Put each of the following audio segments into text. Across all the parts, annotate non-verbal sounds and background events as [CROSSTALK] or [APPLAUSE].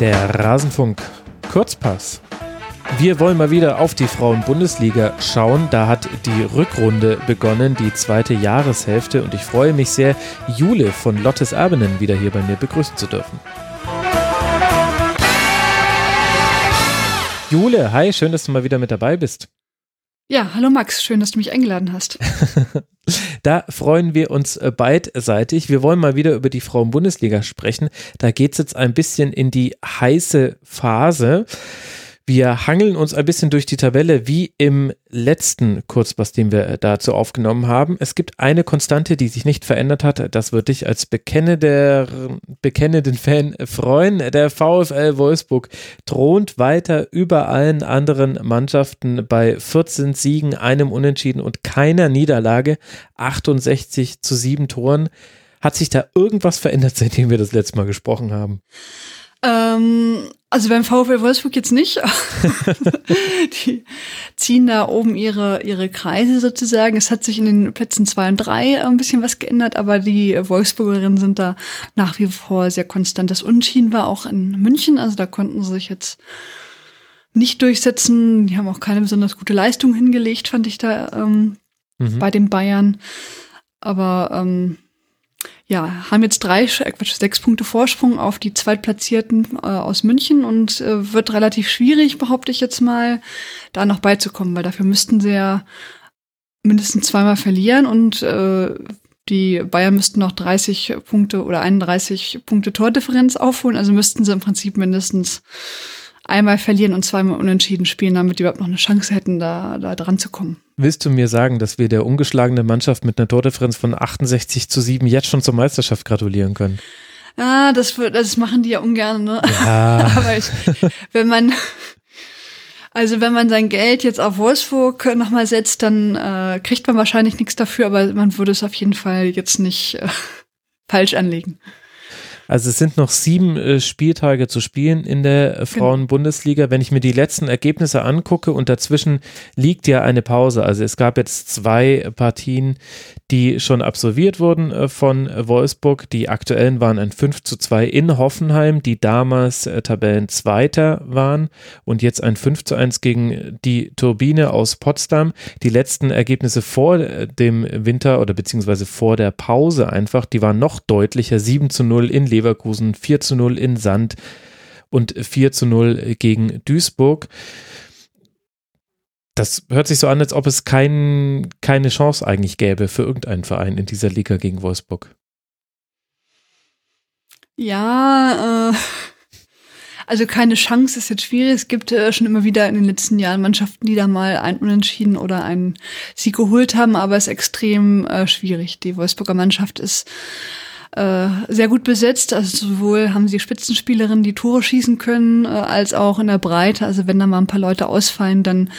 Der Rasenfunk Kurzpass. Wir wollen mal wieder auf die Frauen-Bundesliga schauen. Da hat die Rückrunde begonnen, die zweite Jahreshälfte. Und ich freue mich sehr, Jule von Lottes Erbenen wieder hier bei mir begrüßen zu dürfen. Jule, hi, schön, dass du mal wieder mit dabei bist. Ja, hallo Max, schön, dass du mich eingeladen hast. [LAUGHS] da freuen wir uns äh, beidseitig. Wir wollen mal wieder über die Frauen-Bundesliga sprechen. Da geht es jetzt ein bisschen in die heiße Phase. Wir hangeln uns ein bisschen durch die Tabelle wie im letzten Kurzpass, den wir dazu aufgenommen haben. Es gibt eine Konstante, die sich nicht verändert hat. Das würde dich als bekennender, bekennenden Fan freuen. Der VfL Wolfsburg thront weiter über allen anderen Mannschaften bei 14 Siegen, einem Unentschieden und keiner Niederlage. 68 zu 7 Toren. Hat sich da irgendwas verändert, [LAUGHS] seitdem wir das letzte Mal gesprochen haben? Ähm, also beim VfL Wolfsburg jetzt nicht. [LAUGHS] die ziehen da oben ihre, ihre Kreise sozusagen. Es hat sich in den Plätzen zwei und drei ein bisschen was geändert, aber die Wolfsburgerinnen sind da nach wie vor sehr konstant. Das Unschien war auch in München, also da konnten sie sich jetzt nicht durchsetzen. Die haben auch keine besonders gute Leistung hingelegt, fand ich da ähm, mhm. bei den Bayern. Aber ähm, ja, haben jetzt drei, äh, Quatsch, sechs Punkte Vorsprung auf die Zweitplatzierten äh, aus München und äh, wird relativ schwierig, behaupte ich jetzt mal, da noch beizukommen, weil dafür müssten sie ja mindestens zweimal verlieren und äh, die Bayern müssten noch 30 Punkte oder 31 Punkte Tordifferenz aufholen, also müssten sie im Prinzip mindestens einmal verlieren und zweimal unentschieden spielen, damit die überhaupt noch eine Chance hätten, da, da dran zu kommen. Willst du mir sagen, dass wir der ungeschlagenen Mannschaft mit einer Tordifferenz von 68 zu 7 jetzt schon zur Meisterschaft gratulieren können? Ja, das, das machen die ja ungern, ne? Ja. [LAUGHS] Aber ich, wenn man, also wenn man sein Geld jetzt auf Wolfsburg nochmal setzt, dann äh, kriegt man wahrscheinlich nichts dafür, aber man würde es auf jeden Fall jetzt nicht äh, falsch anlegen. Also es sind noch sieben äh, Spieltage zu spielen in der äh, genau. Frauenbundesliga. Wenn ich mir die letzten Ergebnisse angucke und dazwischen liegt ja eine Pause. Also es gab jetzt zwei Partien, die schon absolviert wurden äh, von Wolfsburg. Die aktuellen waren ein 5 zu 2 in Hoffenheim, die damals äh, Tabellenzweiter waren und jetzt ein 5 zu 1 gegen die Turbine aus Potsdam. Die letzten Ergebnisse vor äh, dem Winter oder beziehungsweise vor der Pause einfach, die waren noch deutlicher. 7 zu 0 in Leverkusen. Leverkusen, 4 zu 0 in Sand und 4 zu 0 gegen Duisburg. Das hört sich so an, als ob es kein, keine Chance eigentlich gäbe für irgendeinen Verein in dieser Liga gegen Wolfsburg. Ja, äh, also keine Chance ist jetzt schwierig. Es gibt äh, schon immer wieder in den letzten Jahren Mannschaften, die da mal ein Unentschieden oder einen Sieg geholt haben, aber es ist extrem äh, schwierig. Die Wolfsburger Mannschaft ist äh, sehr gut besetzt. Also sowohl haben sie Spitzenspielerinnen, die Tore schießen können, äh, als auch in der Breite. Also wenn da mal ein paar Leute ausfallen, dann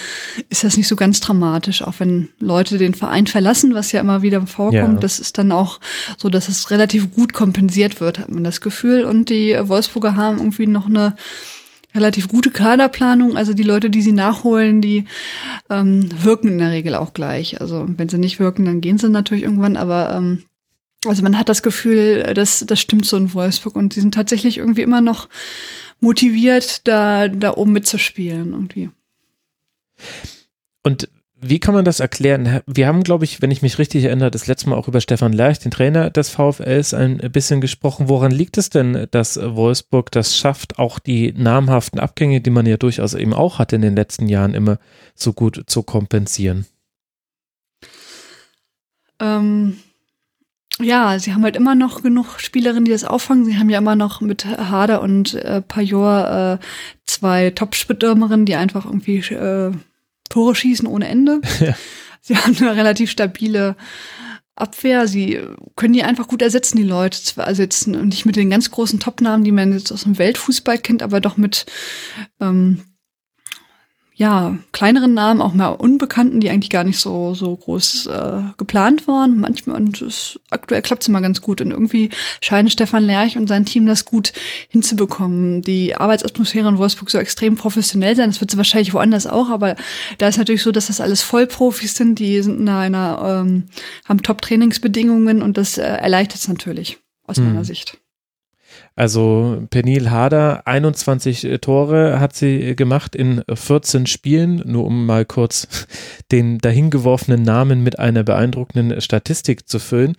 ist das nicht so ganz dramatisch. Auch wenn Leute den Verein verlassen, was ja immer wieder vorkommt, ja. das ist dann auch so, dass es relativ gut kompensiert wird, hat man das Gefühl. Und die Wolfsburger haben irgendwie noch eine relativ gute Kaderplanung. Also die Leute, die sie nachholen, die ähm, wirken in der Regel auch gleich. Also wenn sie nicht wirken, dann gehen sie natürlich irgendwann. Aber ähm, also man hat das Gefühl, dass das stimmt so in Wolfsburg und die sind tatsächlich irgendwie immer noch motiviert, da, da oben mitzuspielen irgendwie. Und wie kann man das erklären? Wir haben, glaube ich, wenn ich mich richtig erinnere, das letzte Mal auch über Stefan Lerch, den Trainer des VfLs, ein bisschen gesprochen. Woran liegt es denn, dass Wolfsburg das schafft, auch die namhaften Abgänge, die man ja durchaus eben auch hatte in den letzten Jahren, immer so gut zu kompensieren? Ähm, ja, sie haben halt immer noch genug Spielerinnen, die das auffangen. Sie haben ja immer noch mit Hader und äh, Pajor äh, zwei Top-Stürmerinnen, die einfach irgendwie äh, Tore schießen ohne Ende. [LAUGHS] Ja. Sie haben eine relativ stabile Abwehr. Sie können die einfach gut ersetzen, die Leute. Also jetzt nicht mit den ganz großen Top-Namen, die man jetzt aus dem Weltfußball kennt, aber doch mit ähm, ja, kleineren Namen, auch mal Unbekannten, die eigentlich gar nicht so, so groß äh, geplant waren. Manchmal, und es, aktuell klappt es immer ganz gut. Und irgendwie scheinen Stefan Lerch und sein Team das gut hinzubekommen. Die Arbeitsatmosphäre in Wolfsburg so extrem professionell sein. Das wird sie wahrscheinlich woanders auch, aber da ist natürlich so, dass das alles Vollprofis sind, die sind in einer, ähm, haben Top-Trainingsbedingungen und das äh, erleichtert es natürlich aus hm. meiner Sicht. Also Penil Harder, 21 äh, Tore hat sie gemacht in 14 Spielen, nur um mal kurz [LAUGHS] den dahingeworfenen Namen mit einer beeindruckenden Statistik zu füllen.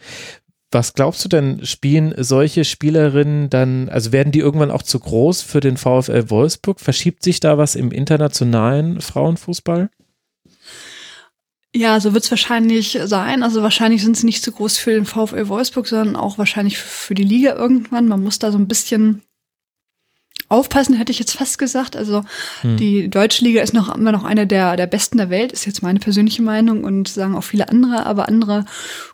Was glaubst du denn, spielen solche Spielerinnen dann, also werden die irgendwann auch zu groß für den VfL Wolfsburg? Verschiebt sich da was im internationalen Frauenfußball? Ja, so wird es wahrscheinlich sein. Also wahrscheinlich sind sie nicht so groß für den VfL Wolfsburg, sondern auch wahrscheinlich für die Liga irgendwann. Man muss da so ein bisschen aufpassen, hätte ich jetzt fast gesagt. Also hm. die Deutsche Liga ist noch immer noch eine der, der besten der Welt, ist jetzt meine persönliche Meinung und sagen auch viele andere, aber andere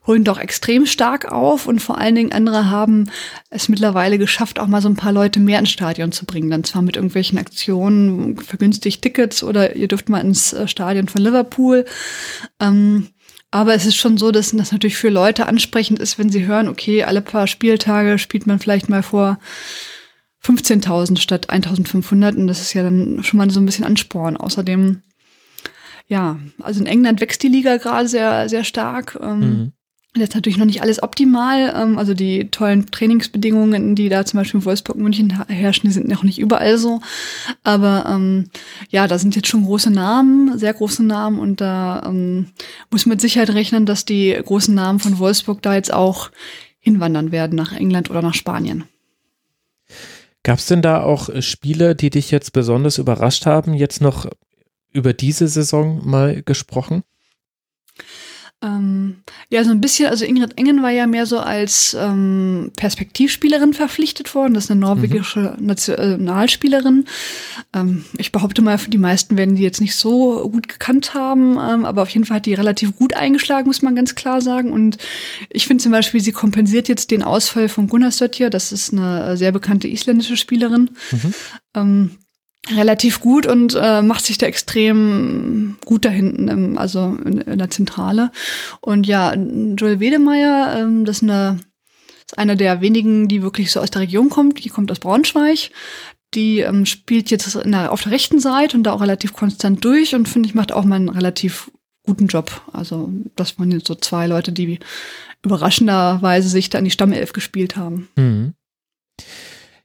holen doch extrem stark auf und vor allen Dingen andere haben es mittlerweile geschafft, auch mal so ein paar Leute mehr ins Stadion zu bringen. Dann zwar mit irgendwelchen Aktionen, vergünstigt Tickets oder ihr dürft mal ins äh, Stadion von Liverpool. Ähm, aber es ist schon so, dass das natürlich für Leute ansprechend ist, wenn sie hören, okay, alle paar Spieltage spielt man vielleicht mal vor 15.000 statt 1.500 und das ist ja dann schon mal so ein bisschen Ansporn. Außerdem, ja, also in England wächst die Liga gerade sehr, sehr stark. Ähm, mhm. Jetzt natürlich noch nicht alles optimal. Ähm, also die tollen Trainingsbedingungen, die da zum Beispiel in Wolfsburg München herrschen, die sind noch nicht überall so. Aber ähm, ja, da sind jetzt schon große Namen, sehr große Namen und da ähm, muss man mit Sicherheit rechnen, dass die großen Namen von Wolfsburg da jetzt auch hinwandern werden nach England oder nach Spanien. Gab es denn da auch äh, Spiele, die dich jetzt besonders überrascht haben, jetzt noch über diese Saison mal gesprochen? Ähm, ja, so ein bisschen, also Ingrid Engen war ja mehr so als ähm, Perspektivspielerin verpflichtet worden. Das ist eine norwegische mhm. Nationalspielerin. Ähm, ich behaupte mal, die meisten werden die jetzt nicht so gut gekannt haben, ähm, aber auf jeden Fall hat die relativ gut eingeschlagen, muss man ganz klar sagen. Und ich finde zum Beispiel, sie kompensiert jetzt den Ausfall von Gunnar Sötjer. Das ist eine sehr bekannte isländische Spielerin. Mhm. Relativ gut und äh, macht sich da extrem gut da hinten, im, also in, in, der Zentrale. Und ja, Joel Wedemeyer, ähm, das ist, eine, ist einer der wenigen, die wirklich so aus der Region kommt. Die kommt aus Braunschweig. Die ähm, spielt jetzt der, auf der rechten Seite und da auch relativ konstant durch und finde ich macht auch mal einen relativ guten Job. Also das waren jetzt so zwei Leute, die überraschenderweise sich da in die Stammelf gespielt haben. Mhm.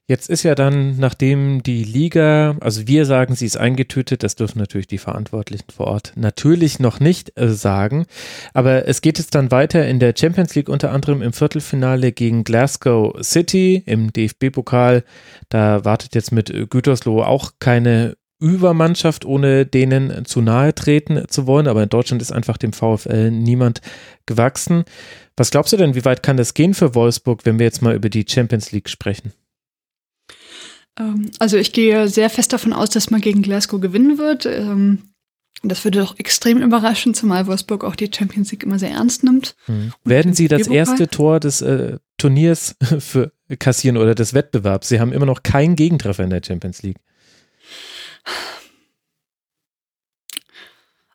Jetzt ist ja dann, nachdem die Liga, also wir sagen, sie ist eingetötet, das dürfen natürlich die Verantwortlichen vor Ort natürlich noch nicht äh, sagen. Aber es geht jetzt dann weiter in der Champions League, unter anderem im Viertelfinale gegen Glasgow City im DFB-Pokal. Da wartet jetzt mit Gütersloh auch keine Übermannschaft, ohne denen zu nahe treten zu wollen. Aber in Deutschland ist einfach dem VfL niemand gewachsen. Was glaubst du denn, wie weit kann das gehen für Wolfsburg, wenn wir jetzt mal über die Champions League sprechen? Ähm, also ich gehe sehr fest davon aus, dass man gegen Glasgow gewinnen wird. Ähm, das würde doch extrem überraschen, zumal Wolfsburg auch die Champions League immer sehr ernst nimmt. Mhm. Werden Sie das erste Tor des äh, Turniers [LAUGHS] für kassieren oder des Wettbewerbs? Sie haben immer noch keinen Gegentreffer in der Champions League.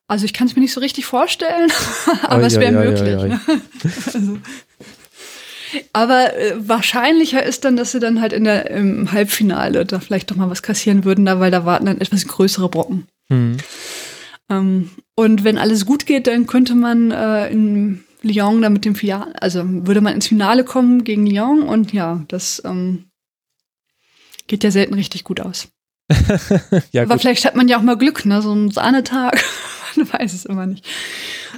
Also ich kann es mir nicht so richtig vorstellen, [LAUGHS] aber oh, es wäre ja, möglich. Ja, ja, ne? also, aber äh, wahrscheinlicher ist dann, dass sie dann halt in der, im Halbfinale da vielleicht doch mal was kassieren würden, da, weil da warten dann etwas größere Brocken. Mhm. Ähm, und wenn alles gut geht, dann könnte man äh, in Lyon dann mit dem Finale, also würde man ins Finale kommen gegen Lyon und ja, das ähm, geht ja selten richtig gut aus. [LAUGHS] ja, Aber gut. vielleicht hat man ja auch mal Glück, ne? So ein Sahnetag. [LAUGHS] man weiß es immer nicht.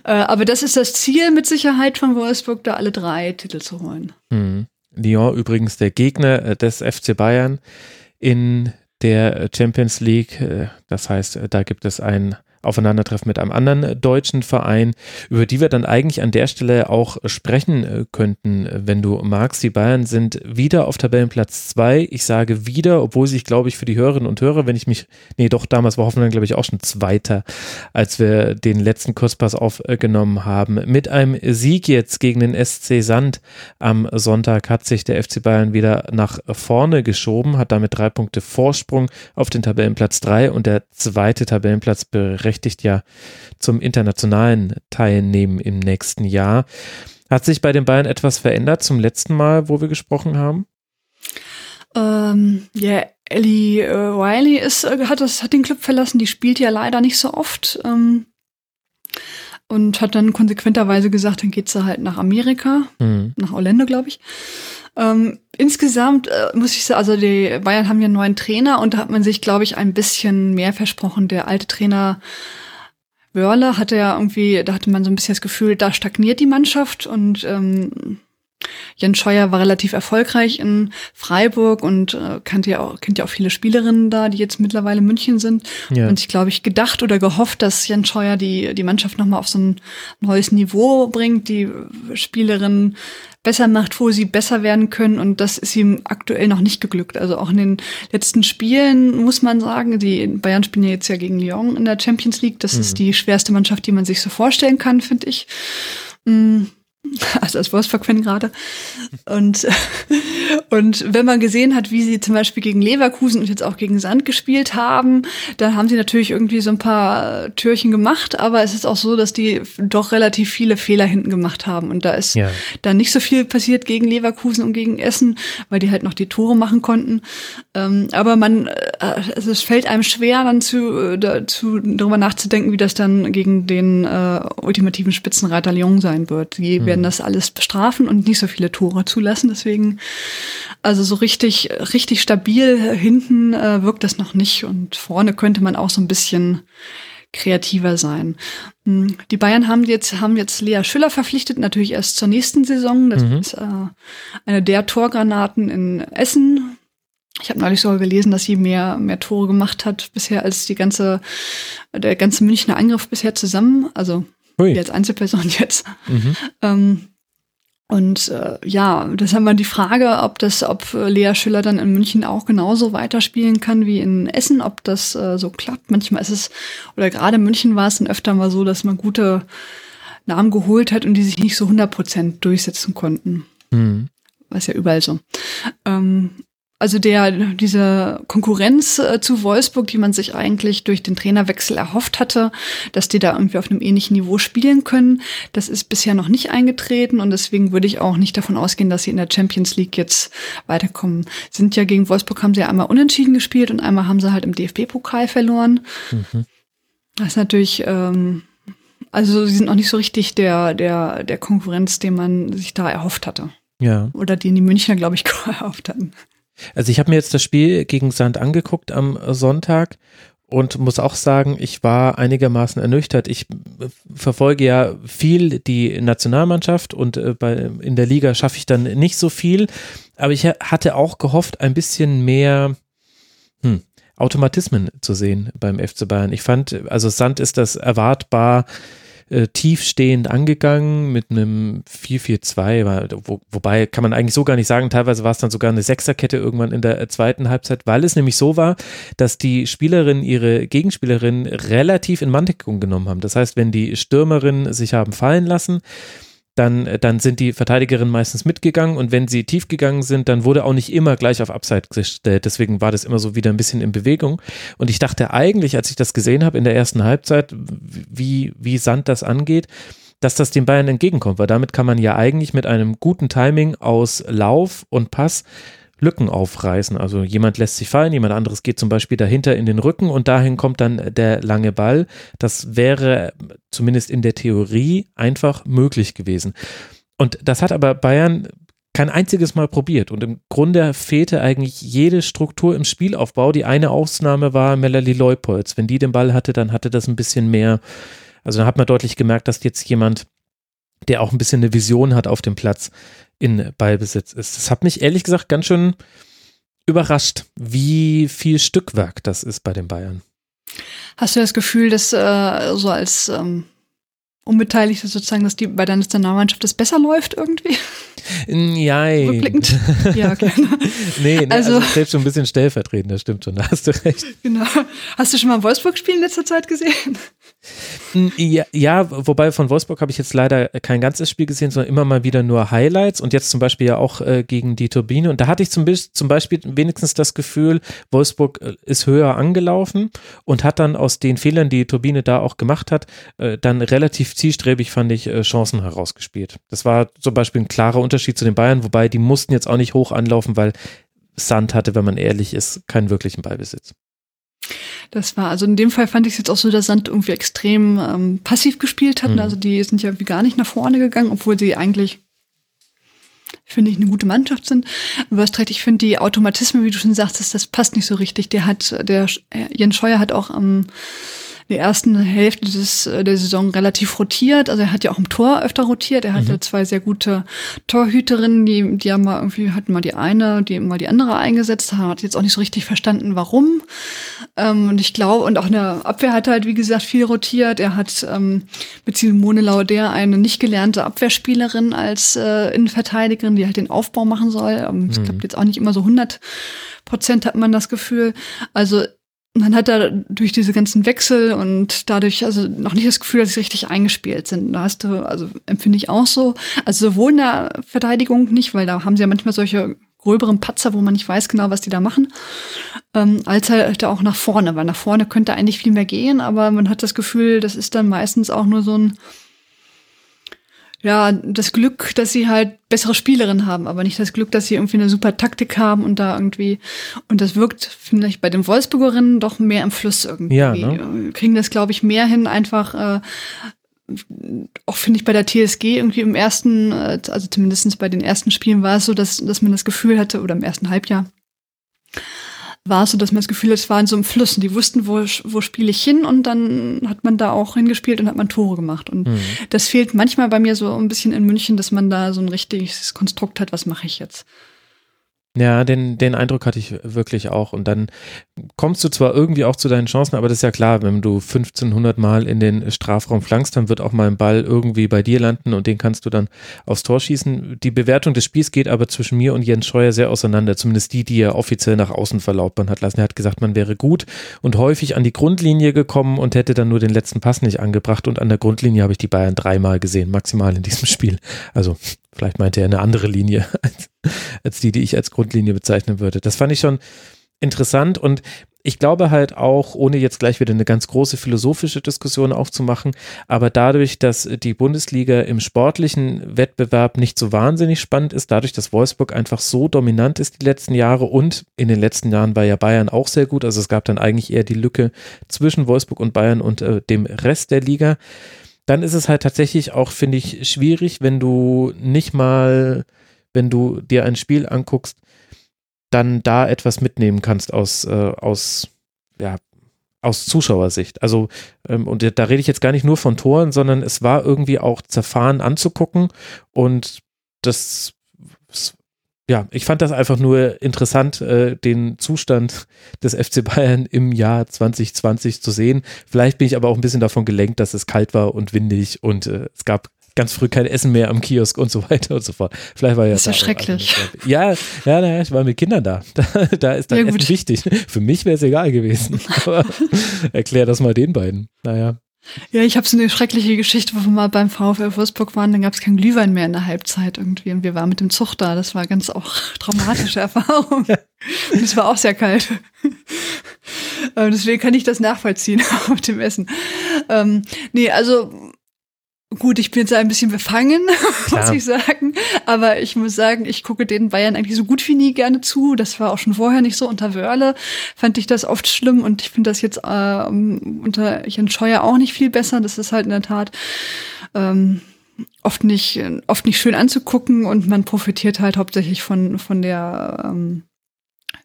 Äh, aber das ist das Ziel mit Sicherheit von Wolfsburg, da alle drei Titel zu holen. Mhm. Lyon übrigens der Gegner äh, des FC Bayern in der Champions League. Äh, das heißt, da gibt es ein Aufeinandertreffen mit einem anderen deutschen Verein, über die wir dann eigentlich an der Stelle auch sprechen äh, könnten, wenn du magst. Die Bayern sind wieder auf Tabellenplatz zwei. Ich sage wieder, obwohl sich, glaube ich, für die Hörerinnen und Hörer, wenn ich mich, nee, doch, damals war Hoffenheim, glaube ich, auch schon Zweiter, als wir den letzten Kurspass aufgenommen haben. Mit einem Sieg jetzt gegen den SC Sand am Sonntag hat sich der FC Bayern wieder nach vorne geschoben, hat damit drei Punkte Vorsprung auf den Tabellenplatz drei und der zweite Tabellenplatz berechnet berechtigt ja zum internationalen Teilnehmen im nächsten Jahr. Hat sich bei den Bayern etwas verändert zum letzten Mal, wo wir gesprochen haben? Ähm, ja, Ellie äh, Wiley ist, äh, hat, das, hat den Club verlassen. Die spielt ja leider nicht so oft. Ähm, und hat dann konsequenterweise gesagt, dann geht sie halt nach Amerika, mhm. nach Orlando, glaube ich. Ähm, insgesamt äh, muss ich sagen, also die Bayern haben ja einen neuen Trainer und da hat man sich, glaube ich, ein bisschen mehr versprochen. Der alte Trainer Wörle hatte ja irgendwie, da hatte man so ein bisschen das Gefühl, da stagniert die Mannschaft und ähm, Jens Scheuer war relativ erfolgreich in Freiburg und äh, kannte ja auch, kennt ja auch viele Spielerinnen da, die jetzt mittlerweile in München sind. Ja. Und ich glaube, ich gedacht oder gehofft, dass Jens Scheuer die, die Mannschaft nochmal auf so ein neues Niveau bringt, die Spielerinnen besser macht, wo sie besser werden können. Und das ist ihm aktuell noch nicht geglückt. Also auch in den letzten Spielen muss man sagen, die Bayern spielen ja jetzt ja gegen Lyon in der Champions League. Das mhm. ist die schwerste Mannschaft, die man sich so vorstellen kann, finde ich. Mhm [LAUGHS] also als Wolfsburg-Fan gerade. Und, [LAUGHS] und wenn man gesehen hat, wie sie zum Beispiel gegen Leverkusen und jetzt auch gegen Sand gespielt haben, dann haben sie natürlich irgendwie so ein paar Türchen gemacht, aber es ist auch so, dass die doch relativ viele Fehler hinten gemacht haben. Und da ist ja. dann nicht so viel passiert gegen Leverkusen und gegen Essen, weil die halt noch die Tore machen konnten. Ähm, aber man, äh, also es fällt einem schwer, dann zu, dazu, darüber nachzudenken, wie das dann gegen den äh, ultimativen Spitzenreiter Lyon sein wird. Die werden das alles bestrafen und nicht so viele Tore zulassen. Deswegen, also so richtig, richtig stabil hinten äh, wirkt das noch nicht. Und vorne könnte man auch so ein bisschen kreativer sein. Hm, die Bayern haben jetzt, haben jetzt Lea Schüller verpflichtet, natürlich erst zur nächsten Saison. Das mhm. ist äh, eine der Torgranaten in Essen. Ich habe neulich sogar gelesen, dass sie mehr, mehr Tore gemacht hat bisher als die ganze, der ganze Münchner Angriff bisher zusammen. Also Hui. als Einzelperson [LAUGHS] jetzt. Mhm. Ähm, und äh, ja, das haben wir die Frage, ob das, ob Lea Schüller dann in München auch genauso weiterspielen kann wie in Essen, ob das äh, so klappt. Manchmal ist es, oder gerade in München war es dann öfter mal so, dass man gute Namen geholt hat und die sich nicht so 100 Prozent durchsetzen konnten. Mhm. Was ja überall so. Ähm, also der, diese Konkurrenz äh, zu Wolfsburg, die man sich eigentlich durch den Trainerwechsel erhofft hatte, dass die da irgendwie auf einem ähnlichen Niveau spielen können, das ist bisher noch nicht eingetreten und deswegen würde ich auch nicht davon ausgehen, dass sie in der Champions League jetzt weiterkommen. Sind ja gegen Wolfsburg haben sie ja einmal unentschieden gespielt und einmal haben sie halt im DFB-Pokal verloren. Mhm. Das ist natürlich, ähm, also sie sind noch nicht so richtig der, der, der Konkurrenz, den man sich da erhofft hatte. Ja. Oder den die Münchner, glaube ich, [LAUGHS] erhofft hatten. Also ich habe mir jetzt das Spiel gegen Sand angeguckt am Sonntag und muss auch sagen, ich war einigermaßen ernüchtert. Ich verfolge ja viel die Nationalmannschaft und äh, in der Liga schaffe ich dann nicht so viel, aber ich hatte auch gehofft, ein bisschen mehr hm, Automatismen zu sehen beim FC Bayern. Ich fand, also Sand ist das erwartbar äh, tiefstehend angegangen mit einem 4-4-2, wo, wobei kann man eigentlich so gar nicht sagen, teilweise war es dann sogar eine Sechserkette irgendwann in der äh, zweiten Halbzeit, weil es nämlich so war, dass die Spielerinnen ihre Gegenspielerinnen relativ in Manndeckung genommen haben. Das heißt, wenn die Stürmerinnen sich haben fallen lassen, dann, dann sind die Verteidigerinnen meistens mitgegangen und wenn sie tief gegangen sind, dann wurde auch nicht immer gleich auf Upside gestellt. Deswegen war das immer so wieder ein bisschen in Bewegung. Und ich dachte eigentlich, als ich das gesehen habe in der ersten Halbzeit, wie, wie Sand das angeht, dass das den Bayern entgegenkommt, weil damit kann man ja eigentlich mit einem guten Timing aus Lauf und Pass Lücken aufreißen. Also jemand lässt sich fallen, jemand anderes geht zum Beispiel dahinter in den Rücken und dahin kommt dann der lange Ball. Das wäre zumindest in der Theorie einfach möglich gewesen. Und das hat aber Bayern kein einziges Mal probiert. Und im Grunde fehlte eigentlich jede Struktur im Spielaufbau. Die eine Ausnahme war Melanie Leupolz. Wenn die den Ball hatte, dann hatte das ein bisschen mehr. Also da hat man deutlich gemerkt, dass jetzt jemand, der auch ein bisschen eine Vision hat auf dem Platz, in Ballbesitz ist. Das hat mich ehrlich gesagt ganz schön überrascht, wie viel Stückwerk das ist bei den Bayern. Hast du das Gefühl, dass äh, so als ähm, Unbeteiligte sozusagen, dass die bei der Nationalmannschaft das besser läuft irgendwie? Nein. Rückblickend? Ja, gerne. [LAUGHS] nee, nee, also, also selbst schon ein bisschen stellvertretend, das stimmt schon, da hast du recht. Genau. Hast du schon mal ein Wolfsburg-Spiel in letzter Zeit gesehen? Ja, ja, wobei von Wolfsburg habe ich jetzt leider kein ganzes Spiel gesehen, sondern immer mal wieder nur Highlights und jetzt zum Beispiel ja auch äh, gegen die Turbine. Und da hatte ich zum, zum Beispiel wenigstens das Gefühl, Wolfsburg äh, ist höher angelaufen und hat dann aus den Fehlern, die, die Turbine da auch gemacht hat, äh, dann relativ zielstrebig, fand ich, äh, Chancen herausgespielt. Das war zum Beispiel ein klarer Unterschied zu den Bayern, wobei die mussten jetzt auch nicht hoch anlaufen, weil Sand hatte, wenn man ehrlich ist, keinen wirklichen Ballbesitz. Das war, also in dem Fall fand ich es jetzt auch so, dass Sand irgendwie extrem ähm, passiv gespielt hatten. Mhm. Also die sind ja irgendwie gar nicht nach vorne gegangen, obwohl sie eigentlich finde ich, eine gute Mannschaft sind. Aber was recht, ich finde die Automatismen, wie du schon sagtest, das passt nicht so richtig. Der hat, der Jens Scheuer hat auch am ähm, der ersten Hälfte des, äh, der Saison relativ rotiert. Also er hat ja auch im Tor öfter rotiert. Er hatte mhm. zwei sehr gute Torhüterinnen, die, die haben mal irgendwie, hatten mal die eine, die mal die andere eingesetzt, hat jetzt auch nicht so richtig verstanden, warum. Ähm, und ich glaube, und auch in der Abwehr hat er halt, wie gesagt, viel rotiert. Er hat ähm, mit Simone Lauder eine nicht gelernte Abwehrspielerin als äh, Innenverteidigerin, die halt den Aufbau machen soll. Ähm, mhm. Es klappt jetzt auch nicht immer so 100 Prozent, hat man das Gefühl. Also man hat da durch diese ganzen Wechsel und dadurch also noch nicht das Gefühl, dass sie richtig eingespielt sind. Da hast du, also empfinde ich auch so. Also sowohl in der Verteidigung nicht, weil da haben sie ja manchmal solche gröberen Patzer, wo man nicht weiß genau, was die da machen, ähm, als halt auch nach vorne, weil nach vorne könnte eigentlich viel mehr gehen, aber man hat das Gefühl, das ist dann meistens auch nur so ein ja, das Glück, dass sie halt bessere Spielerinnen haben, aber nicht das Glück, dass sie irgendwie eine super Taktik haben und da irgendwie, und das wirkt, finde ich, bei den Wolfsburgerinnen doch mehr im Fluss irgendwie. Ja, ne? Kriegen das, glaube ich, mehr hin, einfach, äh, auch finde ich bei der TSG irgendwie im ersten, äh, also zumindestens bei den ersten Spielen war es so, dass, dass man das Gefühl hatte, oder im ersten Halbjahr, war es so, dass man das Gefühl hat, es war in so einem Fluss und die wussten, wo, wo spiele ich hin und dann hat man da auch hingespielt und hat man Tore gemacht. Und mhm. das fehlt manchmal bei mir so ein bisschen in München, dass man da so ein richtiges Konstrukt hat, was mache ich jetzt. Ja, den, den Eindruck hatte ich wirklich auch. Und dann kommst du zwar irgendwie auch zu deinen Chancen, aber das ist ja klar, wenn du 1500 Mal in den Strafraum flankst, dann wird auch mal ein Ball irgendwie bei dir landen und den kannst du dann aufs Tor schießen. Die Bewertung des Spiels geht aber zwischen mir und Jens Scheuer sehr auseinander, zumindest die, die er offiziell nach außen verlautbaren hat lassen. Er hat gesagt, man wäre gut und häufig an die Grundlinie gekommen und hätte dann nur den letzten Pass nicht angebracht. Und an der Grundlinie habe ich die Bayern dreimal gesehen, maximal in diesem [LAUGHS] Spiel. Also Vielleicht meinte er eine andere Linie [LAUGHS] als, als die, die ich als Grundlinie bezeichnen würde. Das fand ich schon interessant und ich glaube halt auch, ohne jetzt gleich wieder eine ganz große philosophische Diskussion aufzumachen, aber dadurch, dass die Bundesliga im sportlichen Wettbewerb nicht so wahnsinnig spannend ist, dadurch, dass Wolfsburg einfach so dominant ist die letzten Jahre und in den letzten Jahren war ja Bayern auch sehr gut, also es gab dann eigentlich eher die Lücke zwischen Wolfsburg und Bayern und äh, dem Rest der Liga dann ist es halt tatsächlich auch, finde ich, schwierig, wenn du nicht mal, wenn du dir ein Spiel anguckst, dann da etwas mitnehmen kannst aus, äh, aus, ja, aus Zuschauersicht. Also, ähm, und da rede ich jetzt gar nicht nur von Toren, sondern es war irgendwie auch zerfahren anzugucken und das ja, ich fand das einfach nur interessant, äh, den Zustand des FC Bayern im Jahr 2020 zu sehen. Vielleicht bin ich aber auch ein bisschen davon gelenkt, dass es kalt war und windig und äh, es gab ganz früh kein Essen mehr am Kiosk und so weiter und so fort. Vielleicht war ja das ist ja schrecklich. Ja, ja, naja, ich war mit Kindern da. [LAUGHS] Da, da ist dann ja, Essen wichtig. Für mich wäre es egal gewesen. [LAUGHS] Aber erklär das mal den beiden. Naja. Ja, ich habe so eine schreckliche Geschichte, wo wir mal beim VfL Wolfsburg waren, dann gab es kein Glühwein mehr in der Halbzeit irgendwie und wir waren mit dem Zug da. Das war ganz auch [LAUGHS] traumatische [LAUGHS] Erfahrung. Und es war auch sehr kalt. [LAUGHS] Deswegen kann ich das nachvollziehen mit dem Essen. Ähm, nee, also Gut, ich bin jetzt ein bisschen befangen, [LAUGHS] Klar. muss ich sagen. Aber ich muss sagen, ich gucke den Bayern eigentlich so gut wie nie gerne zu. Das war auch schon vorher nicht so. Unter Wörle fand ich das oft schlimm und ich finde das jetzt äh, unter Jens Scheuer auch nicht viel besser. Das ist halt in der Tat ähm, oft nicht oft nicht schön anzugucken und man profitiert halt hauptsächlich von von der ähm,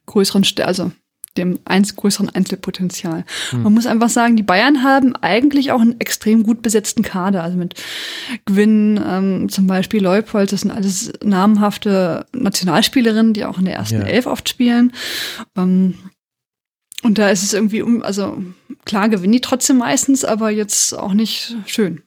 größeren, also dem eins größeren Einzelpotenzial. Hm. Man muss einfach sagen, die Bayern haben eigentlich auch einen extrem gut besetzten Kader. Also mit Gwyn, ähm, zum Beispiel Leupold, das sind alles namhafte Nationalspielerinnen, die auch in der ersten ja. Elf oft spielen. Ähm, und da ist es irgendwie, um, also klar gewinnen die trotzdem meistens, aber jetzt auch nicht schön.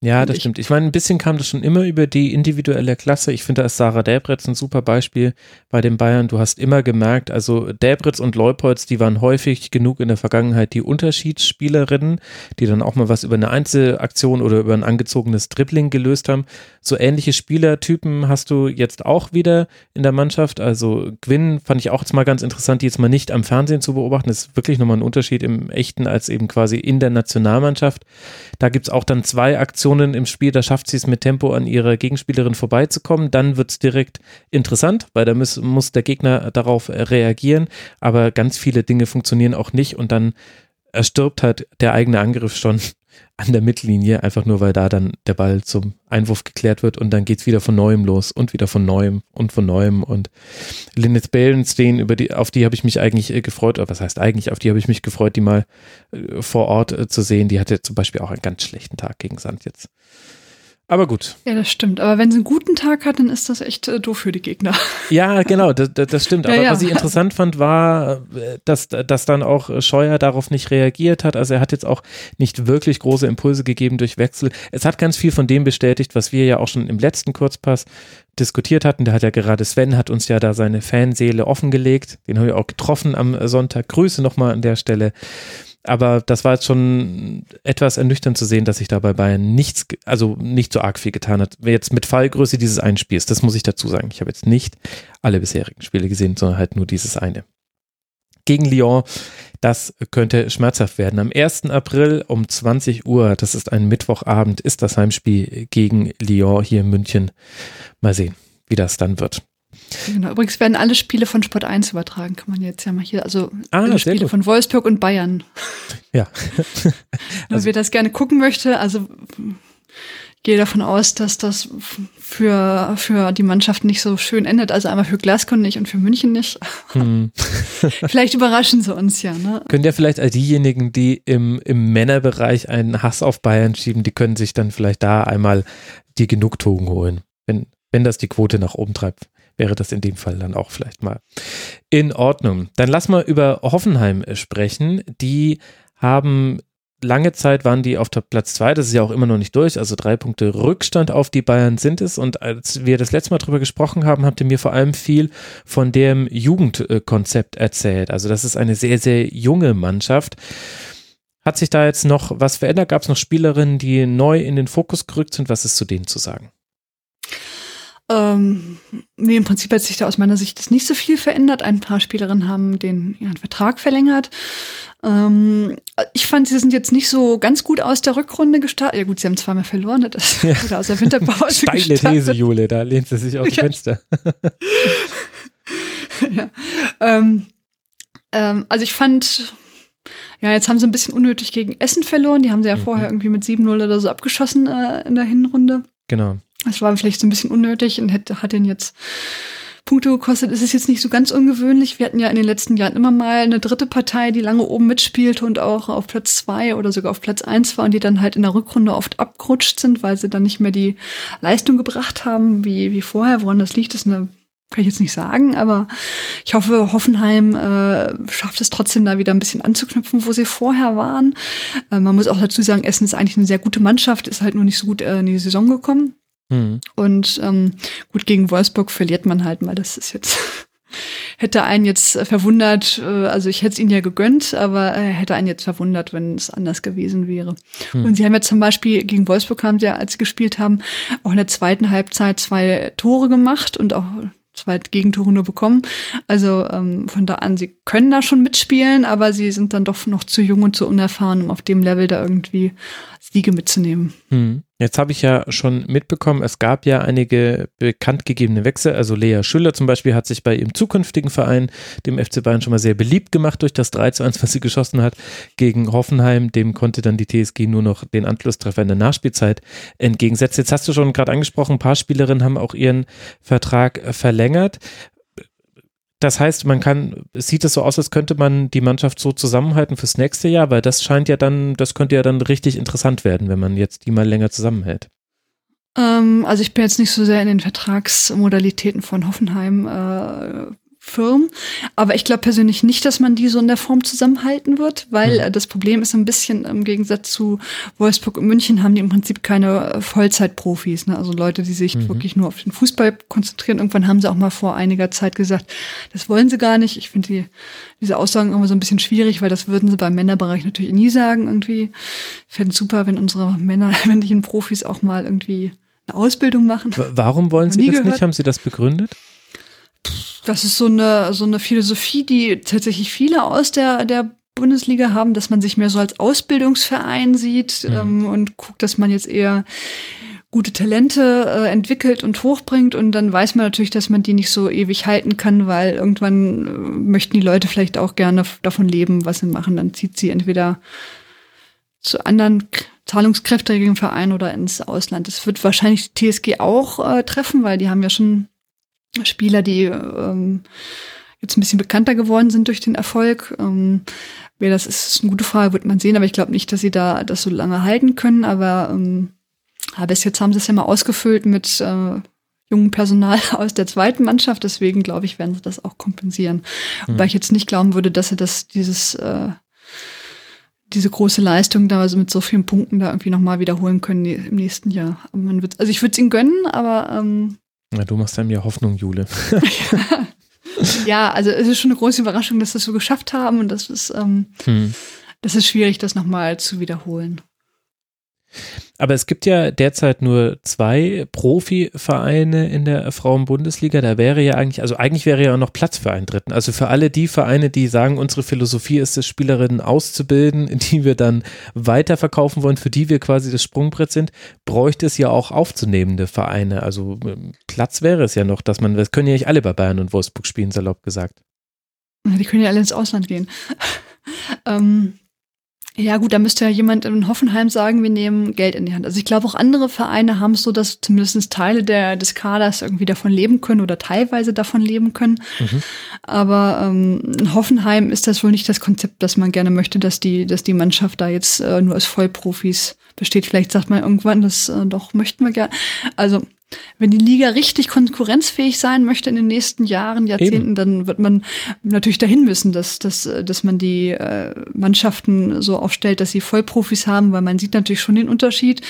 Ja, das ich. stimmt. Ich meine, ein bisschen kam das schon immer über die individuelle Klasse. Ich finde, da ist Sarah Däbritz ein super Beispiel bei den Bayern. Du hast immer gemerkt, also Däbritz und Leupolz, die waren häufig genug in der Vergangenheit die Unterschiedsspielerinnen, die dann auch mal was über eine Einzelaktion oder über ein angezogenes Dribbling gelöst haben. So ähnliche Spielertypen hast du jetzt auch wieder in der Mannschaft. Also Gwyn fand ich auch jetzt mal ganz interessant, die jetzt mal nicht am Fernsehen zu beobachten. Das ist wirklich nochmal ein Unterschied im Echten als eben quasi in der Nationalmannschaft. Da gibt es auch dann zwei Aktionen Situationen im Spiel, da schafft sie es mit Tempo an ihrer Gegenspielerin vorbeizukommen. Dann wird es direkt interessant, weil da muss, muss der Gegner darauf reagieren. Aber ganz viele Dinge funktionieren auch nicht und dann erstirbt halt der eigene Angriff schon an der Mittellinie, einfach nur weil da dann der Ball zum Einwurf geklärt wird und dann geht es wieder von neuem los und wieder von neuem und von neuem und Lynette Ballenstein, über die, auf die habe ich mich eigentlich äh, gefreut, oder was heißt eigentlich, auf die habe ich mich gefreut, die mal äh, vor Ort äh, zu sehen. Die hatte zum Beispiel auch einen ganz schlechten Tag gegen Sand jetzt. Aber gut. Ja, das stimmt. Aber wenn sie einen guten Tag hat, dann ist das echt äh, doof für die Gegner. [LAUGHS] Ja, genau, das, das stimmt. Aber ja, ja. was ich interessant fand, war, dass, dass dann auch Scheuer darauf nicht reagiert hat. Also er hat jetzt auch nicht wirklich große Impulse gegeben durch Wechsel. Es hat ganz viel von dem bestätigt, was wir ja auch schon im letzten Kurzpass diskutiert hatten. Da hat ja gerade Sven hat uns ja da seine Fanseele offengelegt. Den haben wir auch getroffen am Sonntag. Grüße nochmal an der Stelle aber das war jetzt schon etwas ernüchternd zu sehen, dass sich da bei Bayern nichts, also nicht so arg viel getan hat. Jetzt mit Fallgröße dieses einen Spiels, das muss ich dazu sagen. Ich habe jetzt nicht alle bisherigen Spiele gesehen, sondern halt nur dieses eine. Gegen Lyon, das könnte schmerzhaft werden. Am 1. April um 20 Uhr, das ist ein Mittwochabend, ist das Heimspiel gegen Lyon hier in München. Mal sehen, wie das dann wird. Genau, übrigens werden alle Spiele von Sport 1 übertragen, kann man jetzt ja mal hier, also ah, alle Spiele gut. von Wolfsburg und Bayern. Ja. [LAUGHS] also, wer das gerne gucken möchte, also gehe davon aus, dass das für, für die Mannschaft nicht so schön endet. Also einmal für Glasgow nicht und für München nicht. Hm. [LAUGHS] [LAUGHS] vielleicht überraschen sie uns ja. Ne? Können ja vielleicht all diejenigen, die im, im Männerbereich einen Hass auf Bayern schieben, die können sich dann vielleicht da einmal die Genugtuung holen, wenn, wenn das die Quote nach oben treibt wäre das in dem Fall dann auch vielleicht mal in Ordnung. Dann lass mal über Hoffenheim sprechen. Die haben lange Zeit waren die auf Platz zwei, das ist ja auch immer noch nicht durch, also drei Punkte Rückstand auf die Bayern sind es. Und als wir das letzte Mal drüber gesprochen haben, habt ihr mir vor allem viel von dem Jugendkonzept erzählt. Also das ist eine sehr, sehr junge Mannschaft. Hat sich da jetzt noch was verändert? Gab es noch Spielerinnen, die neu in den Fokus gerückt sind? Was ist zu denen zu sagen? Ähm, nee, im Prinzip hat sich da aus meiner Sicht das nicht so viel verändert. Ein paar Spielerinnen haben den ihren Vertrag verlängert. Ähm, ich fand, sie sind jetzt nicht so ganz gut aus der Rückrunde gestartet. Ja gut, sie haben zweimal verloren, das ja. oder aus der Winterpause [LAUGHS] Steile gestartet. These, Jule, da lehnt sie sich aus dem ja. Fenster. [LAUGHS] ja. Ähm, ähm, also ich fand, ja, jetzt haben sie ein bisschen unnötig gegen Essen verloren. Die haben sie ja mhm. vorher irgendwie mit 7-0 oder so abgeschossen äh, in der Hinrunde. Genau. Das war vielleicht so ein bisschen unnötig und hätte, hat den jetzt Punkte gekostet. Es ist jetzt nicht so ganz ungewöhnlich. Wir hatten ja in den letzten Jahren immer mal eine dritte Partei, die lange oben mitspielte und auch auf Platz zwei oder sogar auf Platz eins war und die dann halt in der Rückrunde oft abgerutscht sind, weil sie dann nicht mehr die Leistung gebracht haben wie, wie vorher. Woran das liegt, ist eine kann ich jetzt nicht sagen, aber ich hoffe, Hoffenheim äh, schafft es trotzdem da wieder ein bisschen anzuknüpfen, wo sie vorher waren. Äh, man muss auch dazu sagen, Essen ist eigentlich eine sehr gute Mannschaft, ist halt nur nicht so gut äh, in die Saison gekommen. Mhm. Und ähm, gut, gegen Wolfsburg verliert man halt mal. Das ist jetzt, [LAUGHS] hätte einen jetzt verwundert, äh, also ich hätte es ihnen ja gegönnt, aber äh, hätte einen jetzt verwundert, wenn es anders gewesen wäre. Mhm. Und sie haben ja zum Beispiel gegen Wolfsburg haben sie ja, als sie gespielt haben, auch in der zweiten Halbzeit zwei Tore gemacht und auch zwei Gegentore nur bekommen. Also ähm, von da an, sie können da schon mitspielen, aber sie sind dann doch noch zu jung und zu unerfahren, um auf dem Level da irgendwie Siege mitzunehmen. Hm. Jetzt habe ich ja schon mitbekommen, es gab ja einige bekannt gegebene Wechsel. Also Lea Schüller zum Beispiel hat sich bei ihrem zukünftigen Verein, dem FC Bayern, schon mal sehr beliebt gemacht durch das 3 zu 1, was sie geschossen hat gegen Hoffenheim. Dem konnte dann die TSG nur noch den Anschlusstreffer in der Nachspielzeit entgegensetzen. Jetzt hast du schon gerade angesprochen, ein paar Spielerinnen haben auch ihren Vertrag verlängert. Das heißt, man kann, es sieht es so aus, als könnte man die Mannschaft so zusammenhalten fürs nächste Jahr, weil das scheint ja dann, das könnte ja dann richtig interessant werden, wenn man jetzt die mal länger zusammenhält. Ähm, also ich bin jetzt nicht so sehr in den Vertragsmodalitäten von Hoffenheim äh, Firmen. Aber ich glaube persönlich nicht, dass man die so in der Form zusammenhalten wird, weil mhm. das Problem ist ein bisschen im Gegensatz zu Wolfsburg und München haben die im Prinzip keine äh, Vollzeitprofis, ne? also Leute, die sich mhm. wirklich nur auf den Fußball konzentrieren. Irgendwann haben sie auch mal vor einiger Zeit gesagt, das wollen sie gar nicht. Ich finde die, diese Aussagen immer so ein bisschen schwierig, weil das würden sie beim Männerbereich natürlich nie sagen irgendwie. Ich fände super, wenn unsere Männer, [LAUGHS] männlichen Profis auch mal irgendwie eine Ausbildung machen. Warum wollen Sie das gehört. nicht? Haben Sie das begründet? Das ist so eine, so eine Philosophie, die tatsächlich viele aus der, der Bundesliga haben, dass man sich mehr so als Ausbildungsverein sieht mhm. ähm, und guckt, dass man jetzt eher gute Talente äh, entwickelt und hochbringt und dann weiß man natürlich, dass man die nicht so ewig halten kann, weil irgendwann äh, möchten die Leute vielleicht auch gerne davon leben, was sie machen. Dann zieht sie entweder zu anderen zahlungskräftigen Vereinen oder ins Ausland. Das wird wahrscheinlich die TSG auch äh, treffen, weil die haben ja schon Spieler, die ähm, jetzt ein bisschen bekannter geworden sind durch den Erfolg. Ähm, wer das ist, ist eine gute Frage, wird man sehen, aber ich glaube nicht, dass sie da das so lange halten können. Aber, ähm, aber bis jetzt haben sie es ja mal ausgefüllt mit äh, jungen Personal [LAUGHS] aus der zweiten Mannschaft. Deswegen glaube ich, werden sie das auch kompensieren. Mhm. Wobei ich jetzt nicht glauben würde, dass sie das dieses äh, diese große Leistung da also mit so vielen Punkten da irgendwie nochmal wiederholen können im nächsten Jahr. Also ich würde es ihnen gönnen, aber ähm, ja, du machst einem ja Hoffnung, Jule. [LAUGHS] ja, also es ist schon eine große Überraschung, dass sie das so geschafft haben und das ist, ähm, hm. das ist schwierig, das nochmal zu wiederholen. Aber es gibt ja derzeit nur zwei Profivereine in der Frauenbundesliga. Da wäre ja eigentlich, also eigentlich wäre ja auch noch Platz für einen dritten. Also für alle die Vereine, die sagen, unsere Philosophie ist es, Spielerinnen auszubilden, [LAUGHS] die wir dann weiterverkaufen wollen, für die wir quasi das Sprungbrett sind, bräuchte es ja auch aufzunehmende Vereine. Also ähm, Platz wäre es ja noch, dass man, das können ja nicht alle bei Bayern und Wolfsburg spielen, salopp gesagt. Die können ja alle ins Ausland gehen. [LAUGHS] ähm, ja, gut, da müsste ja jemand in Hoffenheim sagen, wir nehmen Geld in die Hand. Also ich glaube, auch andere Vereine haben es so, dass zumindest Teile der, des Kaders irgendwie davon leben können oder teilweise davon leben können. Mhm. Aber ähm, in Hoffenheim ist das wohl nicht das Konzept, dass man gerne möchte, dass die, dass die Mannschaft da jetzt äh, nur als Vollprofis besteht. Vielleicht sagt man irgendwann, das äh, doch möchten wir gerne. Also wenn die Liga richtig konkurrenzfähig sein möchte in den nächsten Jahren, Jahrzehnten, Eben. dann wird man natürlich dahin müssen, dass, dass, dass man die äh, Mannschaften so aufstellt, dass sie Vollprofis haben, weil man sieht natürlich schon den Unterschied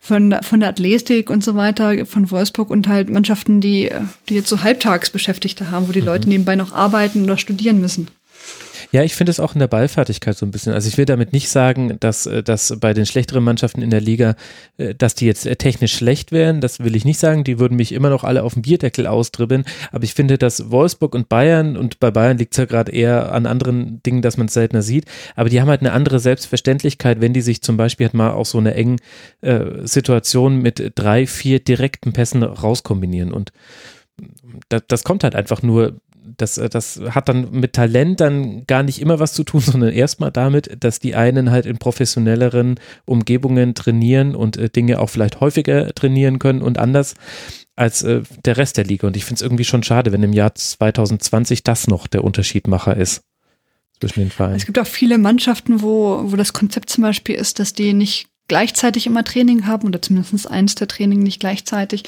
von, von der Athletik und so weiter, von Wolfsburg und halt Mannschaften, die, die jetzt so Halbtagsbeschäftigte haben, wo die mhm. Leute nebenbei noch arbeiten oder studieren müssen. Ja, ich finde es auch in der Ballfertigkeit so ein bisschen. Also ich will damit nicht sagen, dass, äh, dass bei den schlechteren Mannschaften in der Liga, äh, dass die jetzt äh, technisch schlecht wären. Das will ich nicht sagen. Die würden mich immer noch alle auf dem Bierdeckel ausdribbeln. Aber ich finde, dass Wolfsburg und Bayern, und bei Bayern liegt es ja gerade eher an anderen Dingen, dass man es seltener sieht, aber die haben halt eine andere Selbstverständlichkeit, wenn die sich zum Beispiel halt mal auch so eine engen äh, Situation mit drei, vier direkten Pässen rauskombinieren. Und das, das kommt halt einfach nur das, äh, das hat dann mit Talent dann gar nicht immer was zu tun, [LAUGHS] sondern erstmal damit, dass die einen halt in professionelleren Umgebungen trainieren und äh, Dinge auch vielleicht häufiger trainieren können und anders als äh, der Rest der Liga. Und ich finde es irgendwie schon schade, wenn im Jahr 2020 das noch der Unterschiedmacher ist zwischen den Vereinen. Es gibt auch viele Mannschaften, wo, wo das Konzept zum Beispiel ist, dass die nicht gleichzeitig immer Training haben oder zumindest eins der Training nicht gleichzeitig,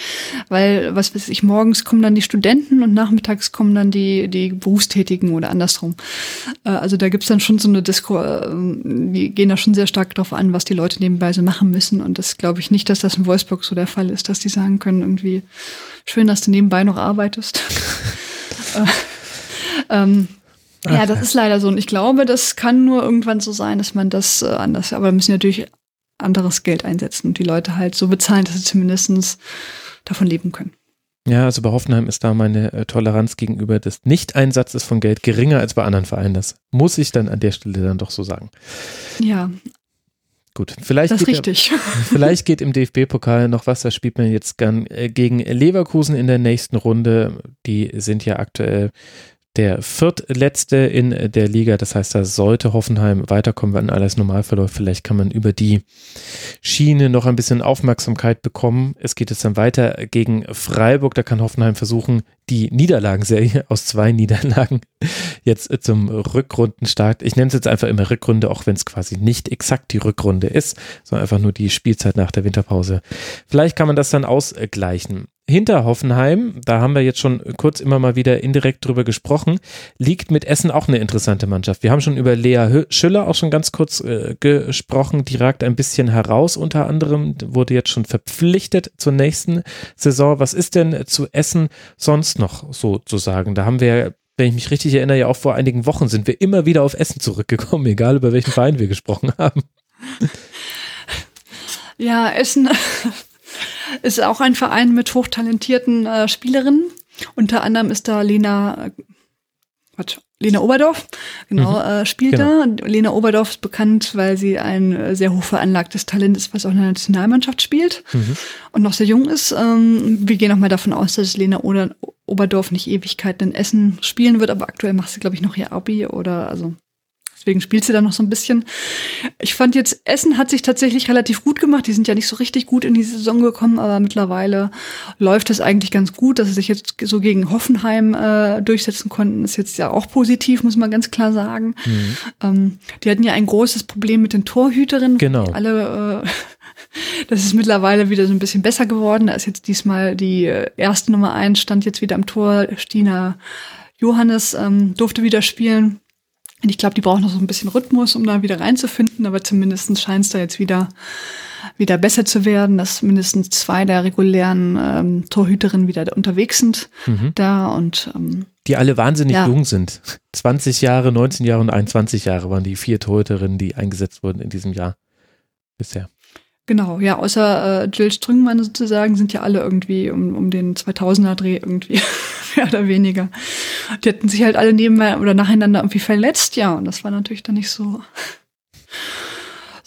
weil, was weiß ich, morgens kommen dann die Studenten und nachmittags kommen dann die, die Berufstätigen oder andersrum. Äh, also da gibt's dann schon so eine Disco, äh, die gehen da schon sehr stark drauf an, was die Leute nebenbei so machen müssen und das glaube ich nicht, dass das in Wolfsburg so der Fall ist, dass die sagen können, irgendwie, schön, dass du nebenbei noch arbeitest. [LAUGHS] Äh, ähm, ja, das ist leider so. Und ich glaube, das kann nur irgendwann so sein, dass man das äh, anders, aber wir müssen natürlich anderes Geld einsetzen und die Leute halt so bezahlen, dass sie zumindest davon leben können. Ja, also bei Hoffenheim ist da meine äh, Toleranz gegenüber des Nicht-Einsatzes von Geld geringer als bei anderen Vereinen. Das muss ich dann an der Stelle dann doch so sagen. Ja. Gut, vielleicht, das geht, richtig. [LAUGHS] [LAUGHS] vielleicht geht im DFB-Pokal noch was. Da spielt man jetzt gern äh, gegen Leverkusen in der nächsten Runde. Die sind ja aktuell der viertletzte in der Liga. Das heißt, da sollte Hoffenheim weiterkommen, wenn alles normal verläuft. Vielleicht kann man über die Schiene noch ein bisschen Aufmerksamkeit bekommen. Es geht jetzt dann weiter gegen Freiburg. Da kann Hoffenheim versuchen, die Niederlagenserie aus zwei Niederlagen jetzt zum Rückrundenstart. Ich nenne es jetzt einfach immer Rückrunde, auch wenn es quasi nicht exakt die Rückrunde ist, sondern einfach nur die Spielzeit nach der Winterpause. Vielleicht kann man das dann ausgleichen hinter Hoffenheim, da haben wir jetzt schon kurz immer mal wieder indirekt drüber gesprochen, liegt mit Essen auch eine interessante Mannschaft. Wir haben schon über Lea Schüller auch schon ganz kurz äh, gesprochen, die ragt ein bisschen heraus unter anderem, wurde jetzt schon verpflichtet zur nächsten Saison. Was ist denn zu Essen sonst noch so zu sagen? Da haben wir wenn ich mich richtig erinnere, ja auch vor einigen Wochen sind wir immer wieder auf Essen zurückgekommen, [LAUGHS] egal über welchen Verein wir gesprochen haben. Ja, Essen ist auch ein Verein mit hochtalentierten äh, Spielerinnen. Unter anderem ist da Lena, äh, Quatsch, Lena Oberdorf, genau, mhm. äh, spielt genau. da. Lena Oberdorf ist bekannt, weil sie ein äh, sehr hoch veranlagtes Talent ist, was auch in der Nationalmannschaft spielt mhm. und noch sehr jung ist. Ähm, wir gehen auch mal davon aus, dass Lena Oder Oberdorf nicht Ewigkeiten in Essen spielen wird, aber aktuell macht sie, glaube ich, noch ihr Abi oder also Deswegen spielt sie da noch so ein bisschen. Ich fand jetzt, Essen hat sich tatsächlich relativ gut gemacht. Die sind ja nicht so richtig gut in die Saison gekommen, aber mittlerweile läuft es eigentlich ganz gut, dass sie sich jetzt so gegen Hoffenheim äh, durchsetzen konnten. Ist jetzt ja auch positiv, muss man ganz klar sagen. Mhm. Ähm, die hatten ja ein großes Problem mit den Torhüterinnen. Genau. Alle äh, [LAUGHS] das ist mittlerweile wieder so ein bisschen besser geworden. Da ist jetzt diesmal die äh, erste Nummer eins, stand jetzt wieder am Tor. Stina Johannes ähm, durfte wieder spielen. Und ich glaube, die brauchen noch so ein bisschen Rhythmus, um da wieder reinzufinden, aber zumindest scheint es da jetzt wieder, wieder besser zu werden, dass mindestens zwei der regulären ähm, Torhüterinnen wieder unterwegs sind mhm. da und ähm, die alle wahnsinnig ja. jung sind. 20 Jahre, 19 Jahre und 21 Jahre waren die vier Torhüterinnen, die eingesetzt wurden in diesem Jahr bisher. Genau, ja, außer äh, Jill Strüngmann sozusagen sind ja alle irgendwie um, um den 2000er Dreh irgendwie, mehr oder weniger. Die hatten sich halt alle nebenbei oder nacheinander irgendwie verletzt, ja, und das war natürlich dann nicht so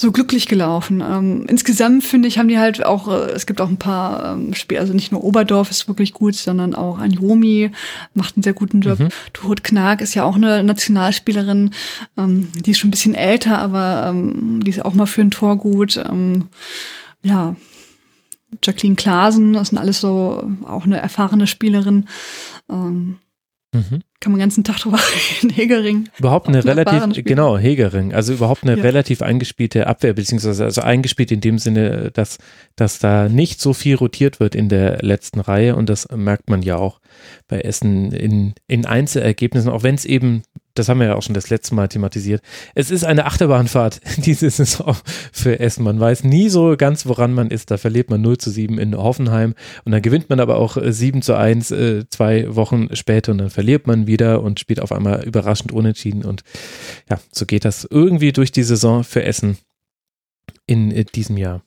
so glücklich gelaufen. Ähm, insgesamt finde ich, haben die halt auch, äh, es gibt auch ein paar ähm, Spiele, also nicht nur Oberdorf ist wirklich gut, sondern auch Anjomi macht einen sehr guten Job. Mhm. Tuhut Knag ist ja auch eine Nationalspielerin, ähm, die ist schon ein bisschen älter, aber ähm, die ist auch mal für ein Tor gut. Ähm, ja, Jacqueline Klasen, das sind alles so auch eine erfahrene Spielerin. Ähm, Mhm. Kann man den ganzen Tag drüber [LAUGHS] reden, Hegering. Überhaupt eine relativ, genau, Hegering, also überhaupt eine ja. relativ eingespielte Abwehr, beziehungsweise also eingespielt in dem Sinne, dass, dass da nicht so viel rotiert wird in der letzten Reihe und das merkt man ja auch bei Essen in, in Einzelergebnissen, auch wenn es eben das haben wir ja auch schon das letzte Mal thematisiert. Es ist eine Achterbahnfahrt [LAUGHS] diese Saison für Essen. Man weiß nie so ganz, woran man ist. Da verliert man 0 zu 7 in Hoffenheim und dann gewinnt man aber auch 7 äh, zu 1 äh, zwei Wochen später und dann verliert man wieder und spielt auf einmal überraschend unentschieden. Und ja, so geht das irgendwie durch die Saison für Essen in äh, diesem Jahr.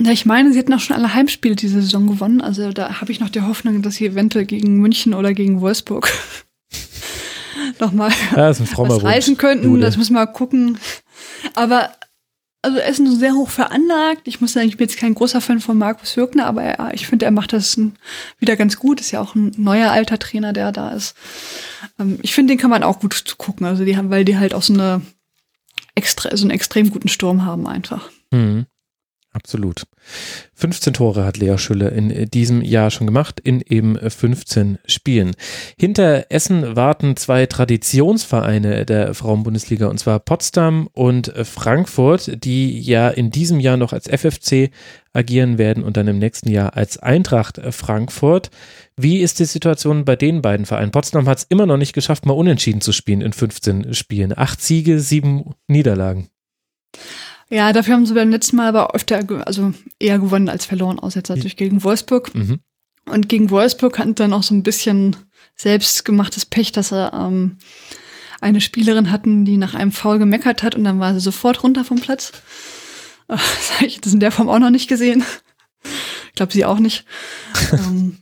Ja, ich meine, sie hatten auch schon alle Heimspiele diese Saison gewonnen. Also da habe ich noch die Hoffnung, dass sie eventuell gegen München oder gegen Wolfsburg [LAUGHS] nochmal ja, was reißen könnten. Jude. Das müssen wir mal gucken. Aber also er ist sehr hoch veranlagt. Ich muss sagen, ich bin jetzt kein großer Fan von Markus Hürkner, aber er, ich finde, er macht das wieder ganz gut. Ist ja auch ein neuer alter Trainer, der da ist. Ähm, ich finde, den kann man auch gut gucken. Also die haben, weil die halt auch so eine extra, so einen extrem guten Sturm haben einfach. Mhm. Absolut. 15 Tore hat Lea Schüller in diesem Jahr schon gemacht, in eben 15 Spielen. Hinter Essen warten zwei Traditionsvereine der Frauenbundesliga, und zwar Potsdam und Frankfurt, die ja in diesem Jahr noch als FFC agieren werden und dann im nächsten Jahr als Eintracht Frankfurt. Wie ist die Situation bei den beiden Vereinen? Potsdam hat es immer noch nicht geschafft, mal unentschieden zu spielen in 15 Spielen. Acht Siege, sieben Niederlagen. Ja, dafür haben sie beim letzten Mal aber öfter, also eher gewonnen als verloren, außer jetzt natürlich gegen Wolfsburg. Mhm. Und gegen Wolfsburg hatten dann auch so ein bisschen selbstgemachtes Pech, dass sie ähm, eine Spielerin hatten, die nach einem Foul gemeckert hat und dann war sie sofort runter vom Platz. [LAUGHS] Das habe ich das in der Form auch noch nicht gesehen. [LAUGHS] Ich glaube, sie auch nicht. [LAUGHS] ähm.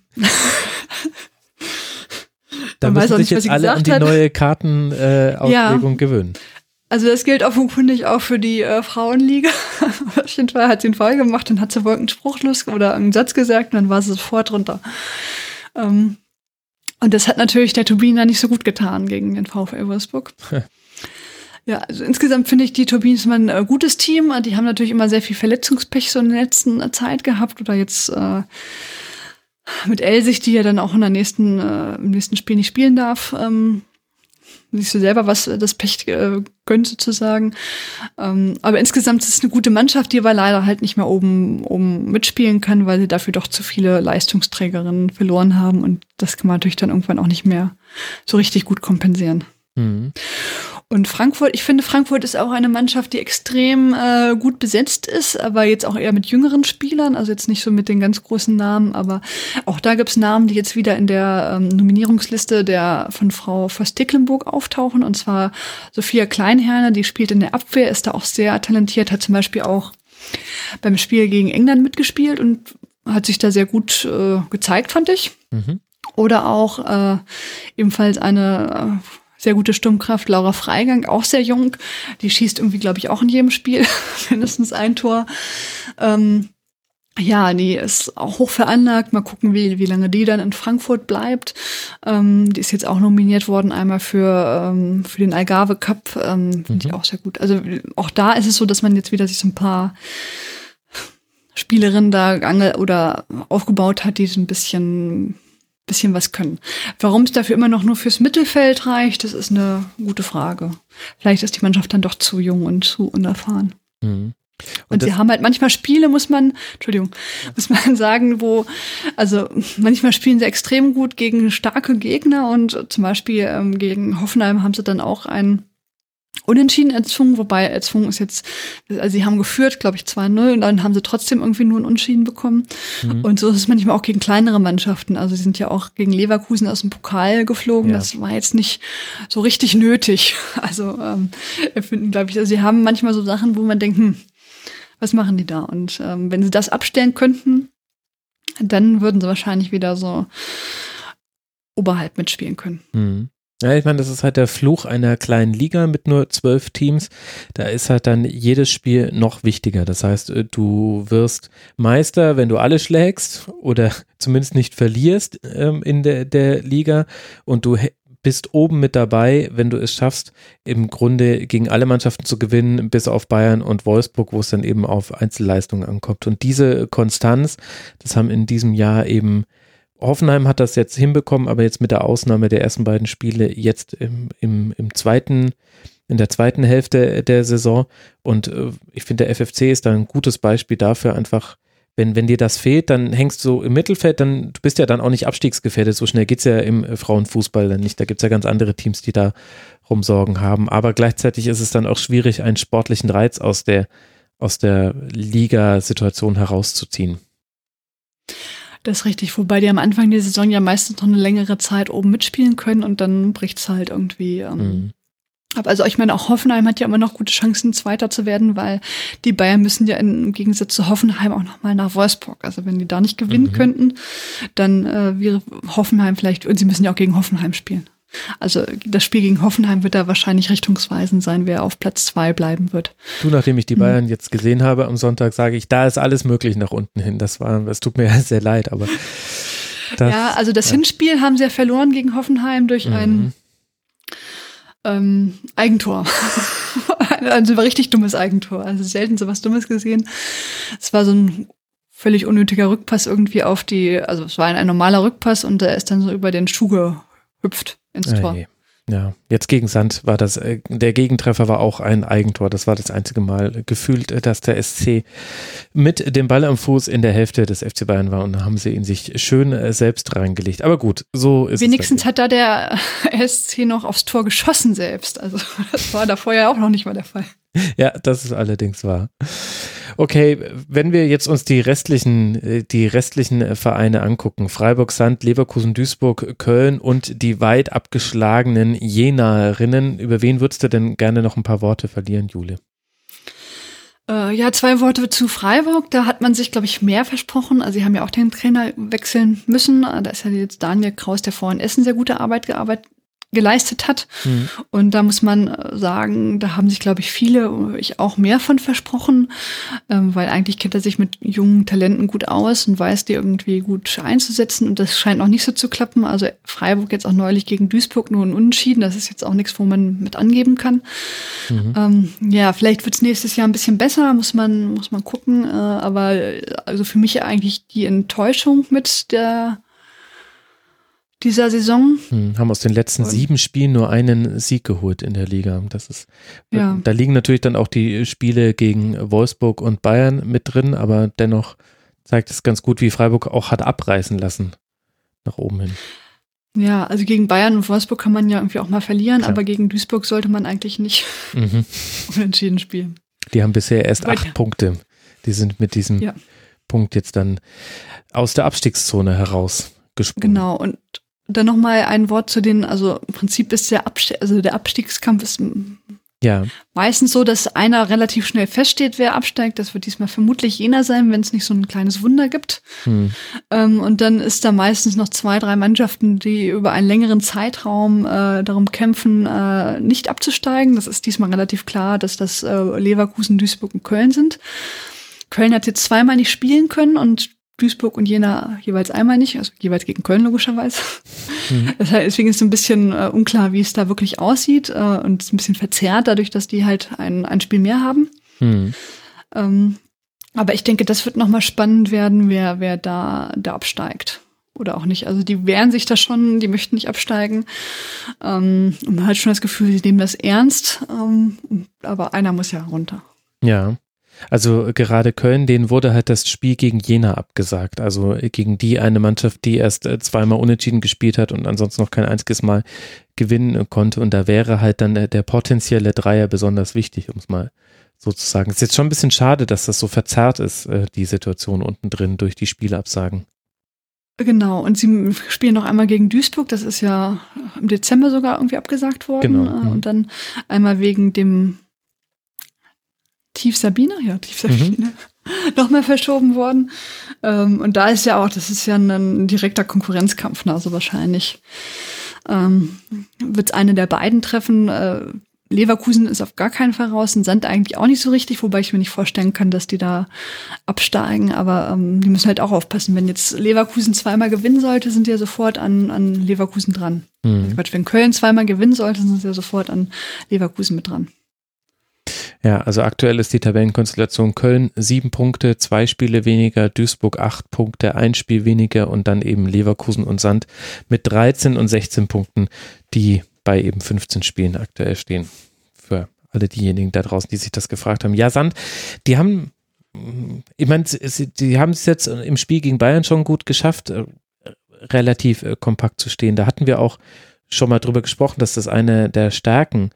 Da müssen sich jetzt alle an die hat. neue Kartenauslegung äh, ja. gewöhnen. Also das gilt offenkundig auch für die äh, Frauenliga. [LAUGHS] Auf jeden Fall hat sie einen Fall gemacht, dann hat sie wohl einen Spruchlos oder einen Satz gesagt und dann war sie sofort runter. Ähm, und das hat natürlich der Turbine nicht so gut getan gegen den VfL Wolfsburg. [LAUGHS] ja, also insgesamt finde ich die Turbines mal ein äh, gutes Team. Die haben natürlich immer sehr viel Verletzungspech so in der letzten äh, Zeit gehabt oder jetzt äh, mit Elsig, die ja dann auch in der nächsten, äh, im nächsten Spiel nicht spielen darf. Ähm, nicht so selber was das Pech äh, gönnt sozusagen. Ähm, aber insgesamt ist es eine gute Mannschaft, die aber leider halt nicht mehr oben, oben mitspielen kann, weil sie dafür doch zu viele Leistungsträgerinnen verloren haben und das kann man natürlich dann irgendwann auch nicht mehr so richtig gut kompensieren. Mhm. Und Frankfurt, ich finde, Frankfurt ist auch eine Mannschaft, die extrem äh, gut besetzt ist, aber jetzt auch eher mit jüngeren Spielern, also jetzt nicht so mit den ganz großen Namen, aber auch da gibt's Namen, die jetzt wieder in der ähm, Nominierungsliste der von Frau Voss-Tecklenburg auftauchen, und zwar Sophia Kleinherne, die spielt in der Abwehr, ist da auch sehr talentiert, hat zum Beispiel auch beim Spiel gegen England mitgespielt und hat sich da sehr gut äh, gezeigt, fand ich. Mhm. Oder auch äh, ebenfalls eine äh, sehr gute Sturmkraft. Laura Freigang, auch sehr jung. Die schießt irgendwie, glaube ich, auch in jedem Spiel [LAUGHS] mindestens ein Tor. Ähm, ja, die ist auch hoch veranlagt. Mal gucken, wie, wie lange die dann in Frankfurt bleibt. Ähm, die ist jetzt auch nominiert worden, einmal für, ähm, für den Algarve Cup. Ähm, Finde mhm. ich auch sehr gut. Also auch da ist es so, dass man jetzt wieder sich so ein paar Spielerinnen da angel oder aufgebaut hat, die so ein bisschen, bisschen was können. Warum es dafür immer noch nur fürs Mittelfeld reicht, das ist eine gute Frage. Vielleicht ist die Mannschaft dann doch zu jung und zu unerfahren. Mhm. Und, und sie haben halt manchmal Spiele, muss man, Entschuldigung, muss man [LAUGHS] sagen, wo, also manchmal spielen sie extrem gut gegen starke Gegner und zum Beispiel ähm, gegen Hoffenheim haben sie dann auch einen Unentschieden erzwungen, wobei erzwungen ist jetzt, also sie haben geführt, glaube ich, 2-0 und dann haben sie trotzdem irgendwie nur einen Unentschieden bekommen. Mhm. Und so ist es manchmal auch gegen kleinere Mannschaften. Also sie sind ja auch gegen Leverkusen aus dem Pokal geflogen. Ja. Das war jetzt nicht so richtig nötig. [LAUGHS] Also ähm, finden, glaube ich, also sie haben manchmal so Sachen, wo man denkt, hm, was machen die da? Und ähm, wenn sie das abstellen könnten, dann würden sie wahrscheinlich wieder so oberhalb mitspielen können. Mhm. Ja, ich meine, das ist halt der Fluch einer kleinen Liga mit nur zwölf Teams. Da ist halt dann jedes Spiel noch wichtiger. Das heißt, äh, du wirst Meister, wenn du alle schlägst oder [LAUGHS] zumindest nicht verlierst ähm, in der, der Liga und du bist oben mit dabei, wenn du es schaffst, im Grunde gegen alle Mannschaften zu gewinnen, bis auf Bayern und Wolfsburg, wo es dann eben auf Einzelleistungen ankommt. Und diese Konstanz, das haben in diesem Jahr eben Hoffenheim hat das jetzt hinbekommen, aber jetzt mit der Ausnahme der ersten beiden Spiele jetzt im, im, im zweiten, in der zweiten Hälfte der Saison. Und äh, ich finde, der FFC ist da ein gutes Beispiel dafür, einfach wenn, wenn dir das fehlt, dann hängst du im Mittelfeld, dann, du bist ja dann auch nicht abstiegsgefährdet. So schnell geht es ja im äh, Frauenfußball dann nicht. Da gibt es ja ganz andere Teams, die da rumsorgen haben. Aber gleichzeitig ist es dann auch schwierig, einen sportlichen Reiz aus der, aus der Liga-Situation herauszuziehen. Das ist richtig, wobei die am Anfang der Saison ja meistens noch eine längere Zeit oben mitspielen können und dann bricht es halt irgendwie ähm, mhm. Also ich meine, auch Hoffenheim hat ja immer noch gute Chancen, Zweiter zu werden, weil die Bayern müssen ja im Gegensatz zu Hoffenheim auch nochmal nach Wolfsburg. Also wenn die da nicht gewinnen mhm. könnten, dann äh, wäre Hoffenheim vielleicht, und sie müssen ja auch gegen Hoffenheim spielen. Also das Spiel gegen Hoffenheim wird da wahrscheinlich richtungsweisend sein, wer auf Platz zwei bleiben wird. Du, nachdem ich die. Bayern mhm. jetzt gesehen habe am Sonntag, sage ich, da ist alles möglich nach unten hin. Das war, es tut mir [LAUGHS] sehr leid, aber das, ja, also das ja. Hinspiel haben sie ja verloren gegen Hoffenheim durch mhm. ein ähm, Eigentor. [LAUGHS] also war richtig dummes Eigentor. Also selten sowas Dummes gesehen. Es war so ein völlig unnötiger Rückpass irgendwie auf die, also es war ein, ein normaler Rückpass und der ist dann so über den Schuh gehüpft ins Tor. Hey. Ja, jetzt gegen Sand war das, äh, der Gegentreffer war auch ein Eigentor. Das war das einzige Mal gefühlt, äh, dass der SC mit dem Ball am Fuß in der Hälfte des FC Bayern war und haben sie ihn sich schön äh, selbst reingelegt. Aber gut, so ist Wenigstens es. Wenigstens hat da der [LAUGHS] SC noch aufs Tor geschossen selbst. Also [LAUGHS] das war da vorher auch noch nicht mal der Fall. [LAUGHS] Ja, das ist allerdings wahr. Okay, wenn wir jetzt uns die restlichen, äh, die restlichen äh, Vereine angucken, Freiburg, Sand, Leverkusen, Duisburg, Köln und die weit abgeschlagenen Jenaerinnen, über wen würdest du denn gerne noch ein paar Worte verlieren, Jule? Äh, ja, zwei Worte zu Freiburg. Da hat man sich, glaube ich, mehr versprochen. Also sie haben ja auch den Trainer wechseln müssen. Da ist ja jetzt Daniel Kraus, der vorhin Essen sehr gute Arbeit gearbeitet geleistet hat. Mhm. Und da muss man äh, sagen, da haben sich, glaube ich, viele, ich auch mehr von versprochen, ähm, weil eigentlich kennt er sich mit jungen Talenten gut aus und weiß, die irgendwie gut einzusetzen. Und das scheint auch nicht so zu klappen. Also Freiburg jetzt auch neulich gegen Duisburg nur ein Unentschieden. Das ist jetzt auch nichts, wo man mit angeben kann. Mhm. Ähm, ja, vielleicht wird es nächstes Jahr ein bisschen besser, muss man, muss man gucken. Äh, aber also für mich eigentlich die Enttäuschung mit der dieser Saison. Hm, haben aus den letzten und sieben Spielen nur einen Sieg geholt in der Liga. Das ist, ja. da liegen natürlich dann auch die Spiele gegen Wolfsburg und Bayern mit drin, aber dennoch zeigt es ganz gut, wie Freiburg auch hat abreißen lassen nach oben hin. Ja, also gegen Bayern und Wolfsburg kann man ja irgendwie auch mal verlieren, Klar. aber gegen Duisburg sollte man eigentlich nicht mhm. [LAUGHS] unentschieden spielen. Die haben bisher erst acht ja. Punkte. Die sind mit diesem ja. Punkt jetzt dann aus der Abstiegszone heraus gesprungen. Genau, und dann noch mal ein Wort zu den, also im Prinzip ist der Abstieg, also der Abstiegskampf ist Ja. Meistens so, dass einer relativ schnell feststeht, wer absteigt. Das wird diesmal vermutlich jener sein, wenn es nicht so ein kleines Wunder gibt. Hm. Ähm, und dann ist da meistens noch zwei, drei Mannschaften, die über einen längeren Zeitraum äh, darum kämpfen, äh, nicht abzusteigen. Das ist diesmal relativ klar, dass das äh, Leverkusen, Duisburg und Köln sind. Köln hat jetzt zweimal nicht spielen können und Duisburg und Jena jeweils einmal nicht, also jeweils gegen Köln logischerweise. Mhm. Deswegen ist es ein bisschen äh, unklar, wie es da wirklich aussieht äh, und es ist ein bisschen verzerrt dadurch, dass die halt ein, ein Spiel mehr haben. Mhm. Ähm, aber ich denke, das wird nochmal spannend werden, wer, wer da, da absteigt. Oder auch nicht. Also die wehren sich da schon, die möchten nicht absteigen. Ähm, und man hat schon das Gefühl, sie nehmen das ernst. Ähm, aber einer muss ja runter. Ja. Also gerade Köln, denen wurde halt das Spiel gegen Jena abgesagt. Also gegen die eine Mannschaft, die erst äh, zweimal unentschieden gespielt hat und ansonsten noch kein einziges Mal gewinnen konnte. Und da wäre halt dann der, der potenzielle Dreier besonders wichtig, um es mal so zu sagen. Es ist jetzt schon ein bisschen schade, dass das so verzerrt ist, äh, die Situation unten drin durch die Spielabsagen. Genau, und sie spielen noch einmal gegen Duisburg, das ist ja im Dezember sogar irgendwie abgesagt worden. Genau. Äh, mhm. Und dann einmal wegen dem Tief Sabine, ja, Tief Sabine, [LAUGHS] mhm. nochmal verschoben worden. Ähm, und da ist ja auch, das ist ja ein, ein direkter Konkurrenzkampf, also wahrscheinlich ähm, wird es eine der beiden treffen. Äh, Leverkusen ist auf gar keinen Fall raus, und Sand eigentlich auch nicht so richtig, wobei ich mir nicht vorstellen kann, dass die da absteigen, aber ähm, die müssen halt auch aufpassen. Wenn jetzt Leverkusen zweimal gewinnen sollte, sind die ja sofort an, an Leverkusen dran. Mhm. Wenn Köln zweimal gewinnen sollte, sind sie ja sofort an Leverkusen mit dran. Ja, also aktuell ist die Tabellenkonstellation Köln sieben Punkte, zwei Spiele weniger, Duisburg acht Punkte, ein Spiel weniger und dann eben Leverkusen und Sand mit 13 und 16 Punkten, die bei eben 15 Spielen aktuell stehen. Für alle diejenigen da draußen, die sich das gefragt haben. Ja, Sand, die haben, ich meine, die haben es jetzt im Spiel gegen Bayern schon gut geschafft, äh, relativ äh, kompakt zu stehen. Da hatten wir auch schon mal drüber gesprochen, dass das eine der Stärken von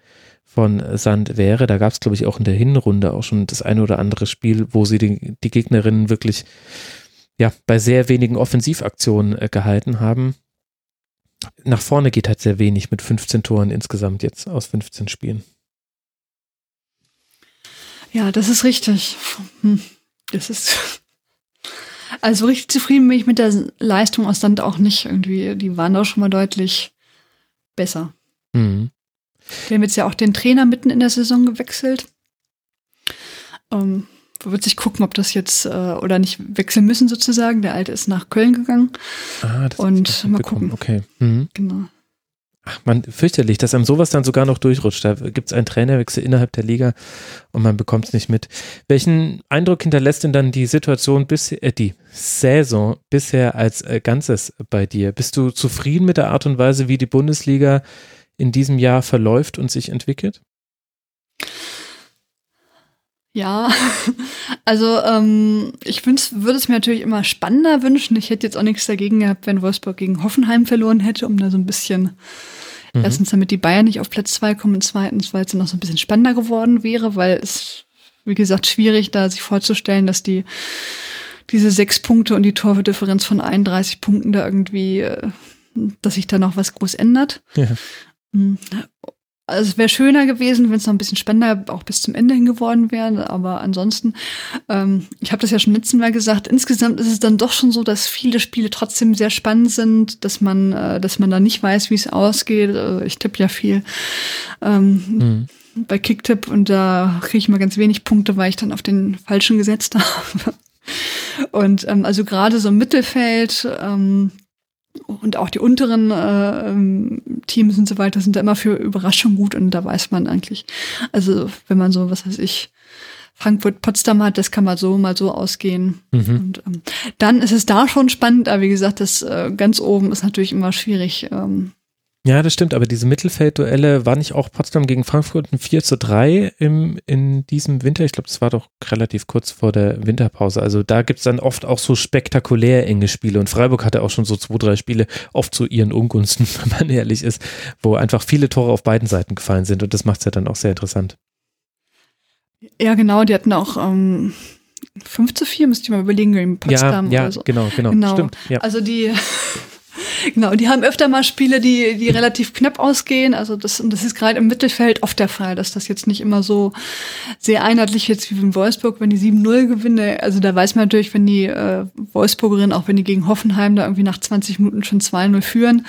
Sand wäre. Da gab es, glaube ich, auch in der Hinrunde auch schon das eine oder andere Spiel, wo sie die, die Gegnerinnen wirklich ja, bei sehr wenigen Offensivaktionen äh, gehalten haben. Nach vorne geht halt sehr wenig mit 15 Toren insgesamt jetzt aus 15 Spielen. Ja, das ist richtig. Hm. Das ist. [LAUGHS] Also richtig zufrieden bin ich mit der Leistung aus Sand auch nicht irgendwie. Die waren auch schon mal deutlich besser. Mhm. Wir haben jetzt ja auch den Trainer mitten in der Saison gewechselt. Ähm, wird sich gucken, ob das jetzt äh, oder nicht wechseln müssen sozusagen. Der alte ist nach Köln gegangen. Ah, das Und mal gucken. Okay. Mhm. Genau. Ach man, fürchterlich, dass einem sowas dann sogar noch durchrutscht. Da gibt es einen Trainerwechsel innerhalb der Liga und man bekommt es nicht mit. Welchen Eindruck hinterlässt denn dann die Situation bisher, äh, die Saison bisher als äh, Ganzes bei dir? Bist du zufrieden mit der Art und Weise, wie die Bundesliga in diesem Jahr verläuft und sich entwickelt? Ja, [LAUGHS] also ähm, ich würde es mir natürlich immer spannender wünschen. Ich hätte jetzt auch nichts dagegen gehabt, wenn Wolfsburg gegen Hoffenheim verloren hätte, um da so ein bisschen, mhm. erstens damit die Bayern nicht auf Platz zwei kommen zweitens, weil es dann noch so ein bisschen spannender geworden wäre, weil es, wie gesagt, schwierig da sich vorzustellen, dass die diese sechs Punkte und die Torverdifferenz von 31 Punkten da irgendwie, äh, dass sich da noch was groß ändert. Ja. Hm. Also es wäre schöner gewesen, wenn es noch ein bisschen spannender auch bis zum Ende hin geworden wäre. Aber ansonsten, ähm, ich habe das ja schon letzten Mal gesagt, insgesamt ist es dann doch schon so, dass viele Spiele trotzdem sehr spannend sind, dass man, äh, dass man da nicht weiß, wie es ausgeht. Also ich tippe ja viel ähm, mhm. bei Kicktipp und da kriege ich mal ganz wenig Punkte, weil ich dann auf den falschen gesetzt [LAUGHS] habe. Und ähm, also gerade so im Mittelfeld, ähm, und auch die unteren äh, ähm, Teams und so weiter sind da immer für Überraschung gut und da weiß man eigentlich, also wenn man so, was weiß ich, Frankfurt, Potsdam hat, das kann mal so, mal so ausgehen. Mhm. Und ähm, dann ist es da schon spannend, aber wie gesagt, das äh, ganz oben ist natürlich immer schwierig. Ähm, ja, das stimmt, aber diese Mittelfeldduelle war nicht auch Potsdam gegen Frankfurt ein 4 zu 3 im, in diesem Winter? Ich glaube, das war doch relativ kurz vor der Winterpause. Also da gibt es dann oft auch so spektakulär enge Spiele und Freiburg hatte auch schon so zwei, drei Spiele, oft zu ihren Ungunsten, [LAUGHS] wenn man ehrlich ist, wo einfach viele Tore auf beiden Seiten gefallen sind und das macht es ja dann auch sehr interessant. Ja, genau, die hatten auch ähm, 5 zu 4, müsste ich mal überlegen, in Potsdam ja, ja, oder so. Genau, genau, genau, stimmt. Ja. Also die [LAUGHS] Genau, die haben öfter mal Spiele, die, die relativ knapp ausgehen. Also das, und das ist gerade im Mittelfeld oft der Fall, dass das jetzt nicht immer so sehr einheitlich jetzt wie in Wolfsburg, wenn die 7-0 gewinnen. Also da weiß man natürlich, wenn die äh, Wolfsburgerinnen, auch wenn die gegen Hoffenheim da irgendwie nach 20 Minuten schon 2-0 führen,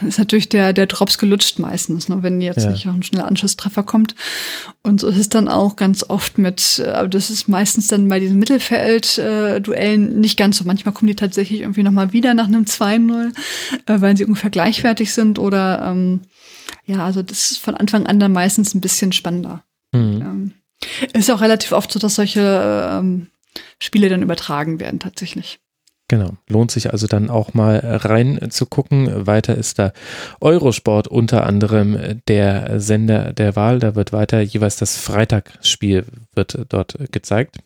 [LAUGHS] ist natürlich der, der Drops gelutscht meistens, ne, wenn jetzt ja. nicht auch ein schneller Anschlusstreffer kommt. Und so ist es dann auch ganz oft mit, aber das ist meistens dann bei diesen Mittelfeld-Duellen äh, nicht ganz so. Manchmal kommen die tatsächlich irgendwie nochmal wieder nach einem 2-0, äh, weil sie ungefähr gleichwertig sind oder ähm, ja, also das ist von Anfang an dann meistens ein bisschen spannender. Mhm. Ähm, ist auch relativ oft so, dass solche ähm, Spiele dann übertragen werden tatsächlich. Genau, lohnt sich also dann auch mal rein zu gucken. Weiter ist da Eurosport unter anderem der Sender der Wahl. Da wird weiter jeweils das Freitagsspiel wird dort gezeigt.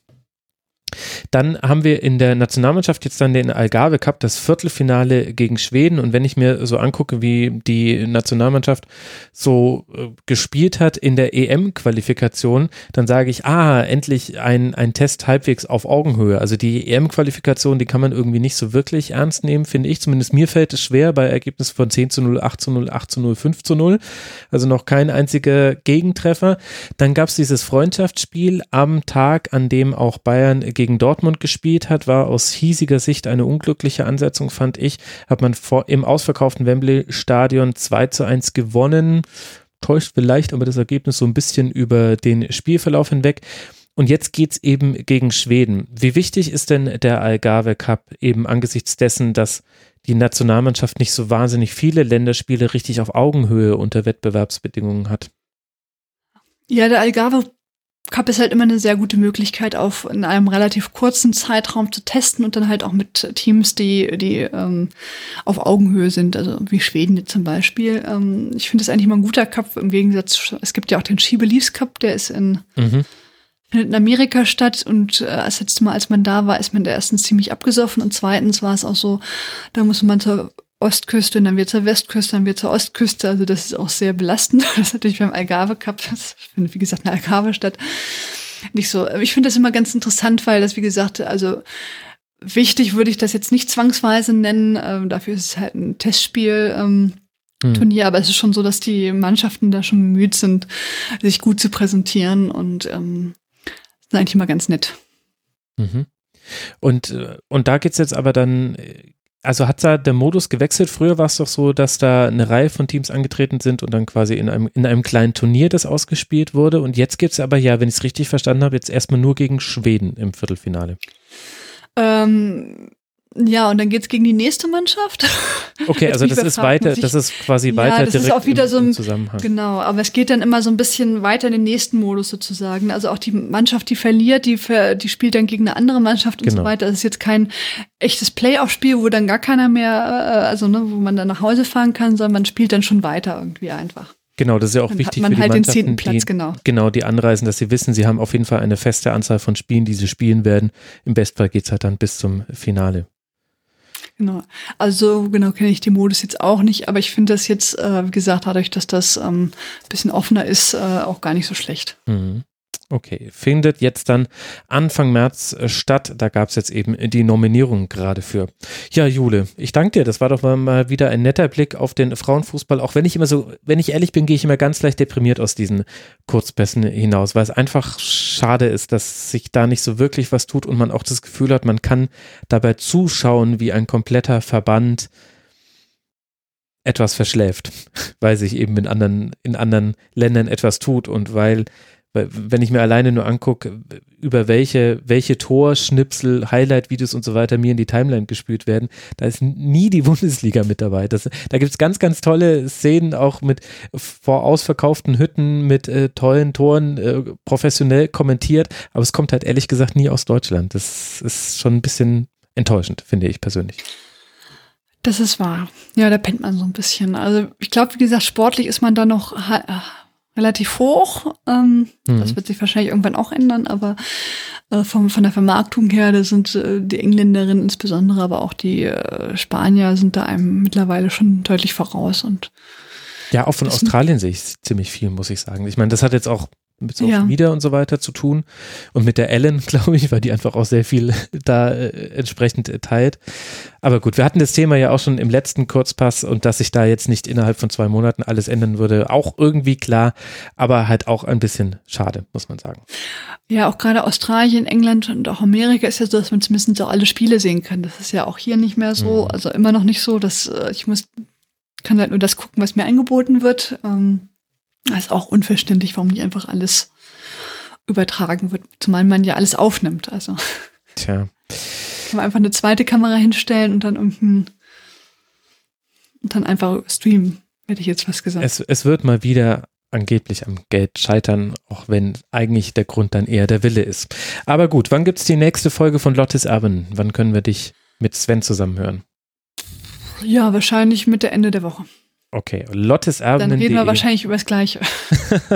Dann haben wir in der Nationalmannschaft jetzt dann den Algarve Cup, das Viertelfinale gegen Schweden. Und wenn ich mir so angucke, wie die Nationalmannschaft so äh, gespielt hat in der EM-Qualifikation, dann sage ich, ah, endlich ein, ein Test halbwegs auf Augenhöhe. Also die EM-Qualifikation, die kann man irgendwie nicht so wirklich ernst nehmen, finde ich. Zumindest mir fällt es schwer bei Ergebnissen von 10 zu 0, 8 zu 0, 8 zu 0, 5 zu 0. Also noch kein einziger Gegentreffer. Dann gab es dieses Freundschaftsspiel am Tag, an dem auch Bayern gegen gegen Dortmund gespielt hat, war aus hiesiger Sicht eine unglückliche Ansetzung, fand ich. Hat man vor, im ausverkauften Wembley-Stadion 2 zu 1 gewonnen. Täuscht vielleicht aber das Ergebnis so ein bisschen über den Spielverlauf hinweg. Und jetzt geht es eben gegen Schweden. Wie wichtig ist denn der Algarve Cup eben angesichts dessen, dass die Nationalmannschaft nicht so wahnsinnig viele Länderspiele richtig auf Augenhöhe unter Wettbewerbsbedingungen hat? Ja, der Algarve Cup ist halt immer eine sehr gute Möglichkeit, auf in einem relativ kurzen Zeitraum zu testen und dann halt auch mit Teams, die, die ähm, auf Augenhöhe sind, also wie Schweden jetzt zum Beispiel. Ähm, ich finde es eigentlich mal ein guter Cup im Gegensatz, es gibt ja auch den Ski Beliefs Cup, der ist in, mhm. in Amerika statt und äh, das letzte Mal, als man da war, ist man da erstens ziemlich abgesoffen und zweitens war es auch so, da muss man zur Ostküste und dann wird zur Westküste, dann wird zur Ostküste. Also das ist auch sehr belastend. [LAUGHS] Das ist natürlich beim Algarve Cup, das findet wie gesagt eine Algarve statt, nicht so. Ich finde das immer ganz interessant, weil das wie gesagt, also wichtig würde ich das jetzt nicht zwangsweise nennen. Ähm, dafür ist es halt ein Testspiel. Ähm, hm. Turnier, aber es ist schon so, dass die Mannschaften da schon bemüht sind, sich gut zu präsentieren und ähm, ist eigentlich immer ganz nett. Mhm. Und, äh, und da geht's jetzt aber dann also hat da der Modus gewechselt? Früher war es doch so, dass da eine Reihe von Teams angetreten sind und dann quasi in einem, in einem kleinen Turnier das ausgespielt wurde. Und jetzt gibt es aber ja, wenn ich es richtig verstanden habe, jetzt erstmal nur gegen Schweden im Viertelfinale. Ähm, ja, und dann geht's gegen die nächste Mannschaft. [LAUGHS] Okay, also das ist weiter, das ist quasi ja, weiter das direkt ist auch wieder im, so ein, Zusammenhang. Genau, aber es geht dann immer so ein bisschen weiter in den nächsten Modus sozusagen. Also auch die Mannschaft, die verliert, die, die spielt dann gegen eine andere Mannschaft und genau. so weiter. Das ist jetzt kein echtes Playoff-Spiel, wo dann gar keiner mehr, äh, also ne, wo man dann nach Hause fahren kann, sondern man spielt dann schon weiter irgendwie einfach. Genau, das ist ja auch dann wichtig hat man für die halt Mannschaften, den zehnten Platz, die, genau. genau, die anreisen, dass sie wissen, sie haben auf jeden Fall eine feste Anzahl von Spielen, die sie spielen werden. Im Bestfall geht's halt dann bis zum Finale. Genau. Also genau kenne ich die Modus jetzt auch nicht, aber ich finde das jetzt, äh, wie gesagt, dadurch, dass das ähm, bisschen offener ist, äh, auch gar nicht so schlecht. Mhm. Okay, findet jetzt dann Anfang März äh, statt. Da gab es jetzt eben die Nominierung gerade für. Ja, Jule, ich danke dir. Das war doch mal wieder ein netter Blick auf den Frauenfußball. Auch wenn ich immer so, wenn ich ehrlich bin, gehe ich immer ganz leicht deprimiert aus diesen Kurzpässen hinaus, weil es einfach schade ist, dass sich da nicht so wirklich was tut und man auch das Gefühl hat, man kann dabei zuschauen, wie ein kompletter Verband etwas verschläft, [LAUGHS] weil sich eben in anderen, in anderen Ländern etwas tut und weil wenn ich mir alleine nur angucke, über welche, welche Torschnipsel, Highlight-Videos und so weiter mir in die Timeline gespült werden, da ist nie die [LAUGHS] Bundesliga mit dabei. Das, da gibt es ganz, ganz tolle Szenen, auch mit vor ausverkauften Hütten, mit äh, tollen Toren, äh, professionell kommentiert, aber es kommt halt ehrlich gesagt nie aus Deutschland. Das ist schon ein bisschen enttäuschend, finde ich persönlich. Das ist wahr. Ja, da pennt man so ein bisschen. Also ich glaube, wie gesagt, sportlich ist man da noch relativ hoch. Ähm, mhm. Das wird sich wahrscheinlich irgendwann auch ändern, aber äh, vom, von der Vermarktung her, da sind äh, die Engländerinnen insbesondere, aber auch die äh, Spanier sind da einem mittlerweile schon deutlich voraus und ja, auch von Australien sehe ich ziemlich viel, muss ich sagen. Ich meine, das hat jetzt auch mit Social ja. Media und so weiter zu tun. Und mit der Ellen, [LAUGHS] glaube ich, weil die einfach auch sehr viel da äh, entsprechend äh, teilt. Aber gut, wir hatten das Thema ja auch schon im letzten Kurzpass und dass sich da jetzt nicht innerhalb von zwei Monaten alles ändern würde, auch irgendwie klar, aber halt auch ein bisschen schade, muss man sagen. Ja, auch gerade Australien, England und auch Amerika ist ja so, dass man zumindest so alle Spiele sehen kann. Das ist ja auch hier nicht mehr so, mhm. also immer noch nicht so, dass äh, ich muss, kann halt nur das gucken, was mir angeboten wird. Ähm, das ist auch unverständlich, warum nicht einfach alles übertragen wird, zumal man ja alles aufnimmt. Also. Tja. Kann man einfach eine zweite Kamera hinstellen und dann irgendein und dann einfach streamen, hätte ich jetzt was gesagt. Es, es wird mal wieder angeblich am Geld scheitern, auch wenn eigentlich der Grund dann eher der Wille ist. Aber gut, wann gibt es die nächste Folge von Lottes Erben? Wann können wir dich mit Sven zusammenhören? Ja, wahrscheinlich Mitte Ende der Woche. Okay, Lottes Erben. Dann reden wir wahrscheinlich über das Gleiche.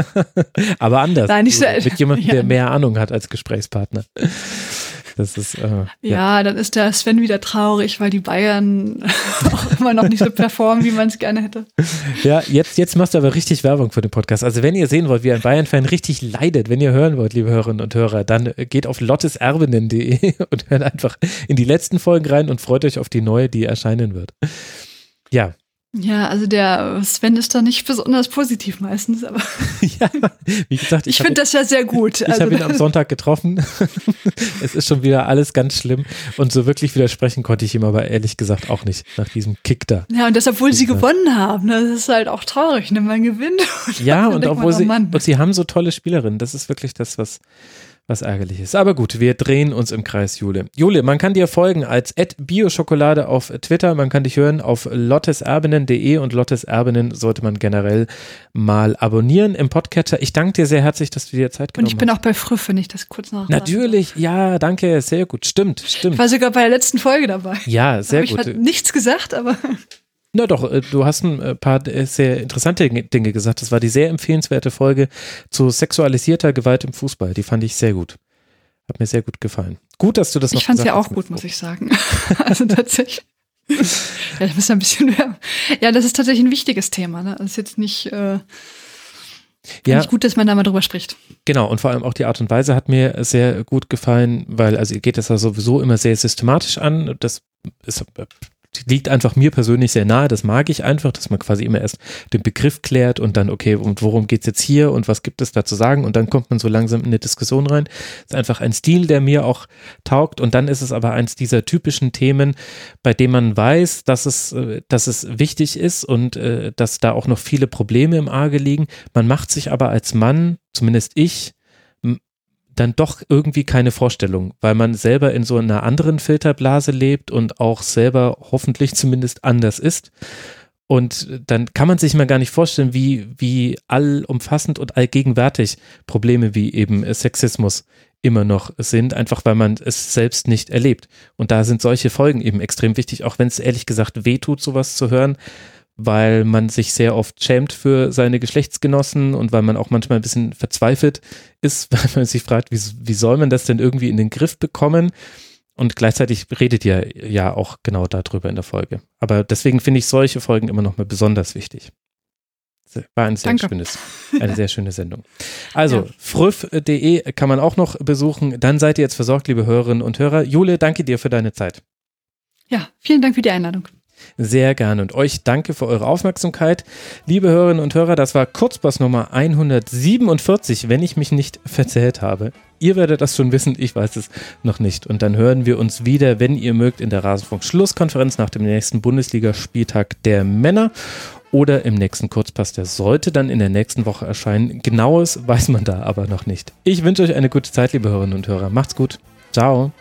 [LAUGHS] Aber anders. Nein, nicht so, mit jemandem, ja. der mehr Ahnung hat als Gesprächspartner. Das ist, äh, ja. ja. dann ist der Sven wieder traurig, weil die Bayern [LAUGHS] auch immer noch nicht so performen, wie man es gerne hätte. Ja, jetzt, jetzt machst du aber richtig Werbung für den Podcast. Also wenn ihr sehen wollt, wie ein Bayern-Fan richtig leidet, wenn ihr hören wollt, liebe Hörerinnen und Hörer, dann geht auf lotteserbinnen.de und hört einfach in die letzten Folgen rein und freut euch auf die neue, die erscheinen wird. Ja, ja, also der Sven ist da nicht besonders positiv meistens, aber [LAUGHS] ja, wie gesagt, ich, ich finde das ja sehr gut. [LAUGHS] Ich also habe ihn am Sonntag getroffen. [LAUGHS] es ist schon wieder alles ganz schlimm und so wirklich widersprechen konnte ich ihm aber ehrlich gesagt auch nicht nach diesem Kick da. Ja, und das obwohl sie gewonnen haben, ne? das ist halt auch traurig, ne? man gewinnt. Und ja, und obwohl oh sie und sie haben so tolle Spielerinnen, das ist wirklich das, was was ärgerlich ist. Aber gut, wir drehen uns im Kreis, Jule. Jule, man kann dir folgen als Bioschokolade auf Twitter. Man kann dich hören auf lotteserbenen.de und Lotteserbenen sollte man generell mal abonnieren im Podcatcher. Ich danke dir sehr herzlich, dass du dir Zeit genommen hast. Und ich bin auch bei Früff, wenn ich das kurz nach. Natürlich, ja, danke, sehr gut. Stimmt, stimmt. Ich war sogar bei der letzten Folge dabei. Ja, sehr gut. Ich habe nichts gesagt, aber. Na doch, äh, du hast ein äh, paar äh, sehr interessante Dinge gesagt. Das war die sehr empfehlenswerte Folge zu sexualisierter Gewalt im Fußball. Die fand ich sehr gut. Hat mir sehr gut gefallen. Gut, dass du das noch Ich fand es ja auch gut, muss ich sagen. [LAUGHS] also tatsächlich. ja, ich muss ein bisschen mehr. Ja, das ist tatsächlich ein wichtiges Thema. Ne? Das ist jetzt nicht. Äh, ja. gut, dass man da mal drüber spricht. Genau, und vor allem auch die Art und Weise hat mir sehr gut gefallen, weil, also ihr geht das ja sowieso immer sehr systematisch an. Das ist liegt einfach mir persönlich sehr nahe. Das mag ich einfach, dass man quasi immer erst den Begriff klärt und dann, okay, und worum geht's jetzt hier und was gibt es da zu sagen? Und dann kommt man so langsam in eine Diskussion rein. Das ist einfach ein Stil, der mir auch taugt. Und dann ist es aber eins dieser typischen Themen, bei dem man weiß, dass es, äh, dass es wichtig ist und äh, dass da auch noch viele Probleme im Arge liegen. Man macht sich aber als Mann, zumindest ich, dann doch irgendwie keine Vorstellung, weil man selber in so einer anderen Filterblase lebt und auch selber hoffentlich zumindest anders ist. Und dann kann man sich mal gar nicht vorstellen, wie, wie allumfassend und allgegenwärtig Probleme wie eben Sexismus immer noch sind, einfach weil man es selbst nicht erlebt. Und da sind solche Folgen eben extrem wichtig, auch wenn es ehrlich gesagt wehtut, sowas zu hören weil man sich sehr oft schämt für seine Geschlechtsgenossen und weil man auch manchmal ein bisschen verzweifelt ist, [LAUGHS] weil man sich fragt, wie, wie soll man das denn irgendwie in den Griff bekommen? Und gleichzeitig redet ihr ja auch genau darüber in der Folge. Aber deswegen finde ich solche Folgen immer noch mal besonders wichtig. War ein sehr schönes, [LAUGHS] eine sehr schöne Sendung. Also, ja. früff.de kann man auch noch besuchen. Dann seid ihr jetzt versorgt, liebe Hörerinnen und Hörer. Jule, danke dir für deine Zeit. Ja, vielen Dank für die Einladung. Sehr gerne. Und euch danke für eure Aufmerksamkeit. Liebe Hörerinnen und Hörer, das war Kurzpass Nummer 147, wenn ich mich nicht verzählt habe. Ihr werdet das schon wissen, ich weiß es noch nicht. Und dann hören wir uns wieder, wenn ihr mögt, in der Rasenfunk-Schlusskonferenz nach dem nächsten Bundesligaspieltag der Männer oder im nächsten Kurzpass. Der sollte dann in der nächsten Woche erscheinen. Genaues weiß man da aber noch nicht. Ich wünsche euch eine gute Zeit, liebe Hörerinnen und Hörer. Macht's gut. Ciao.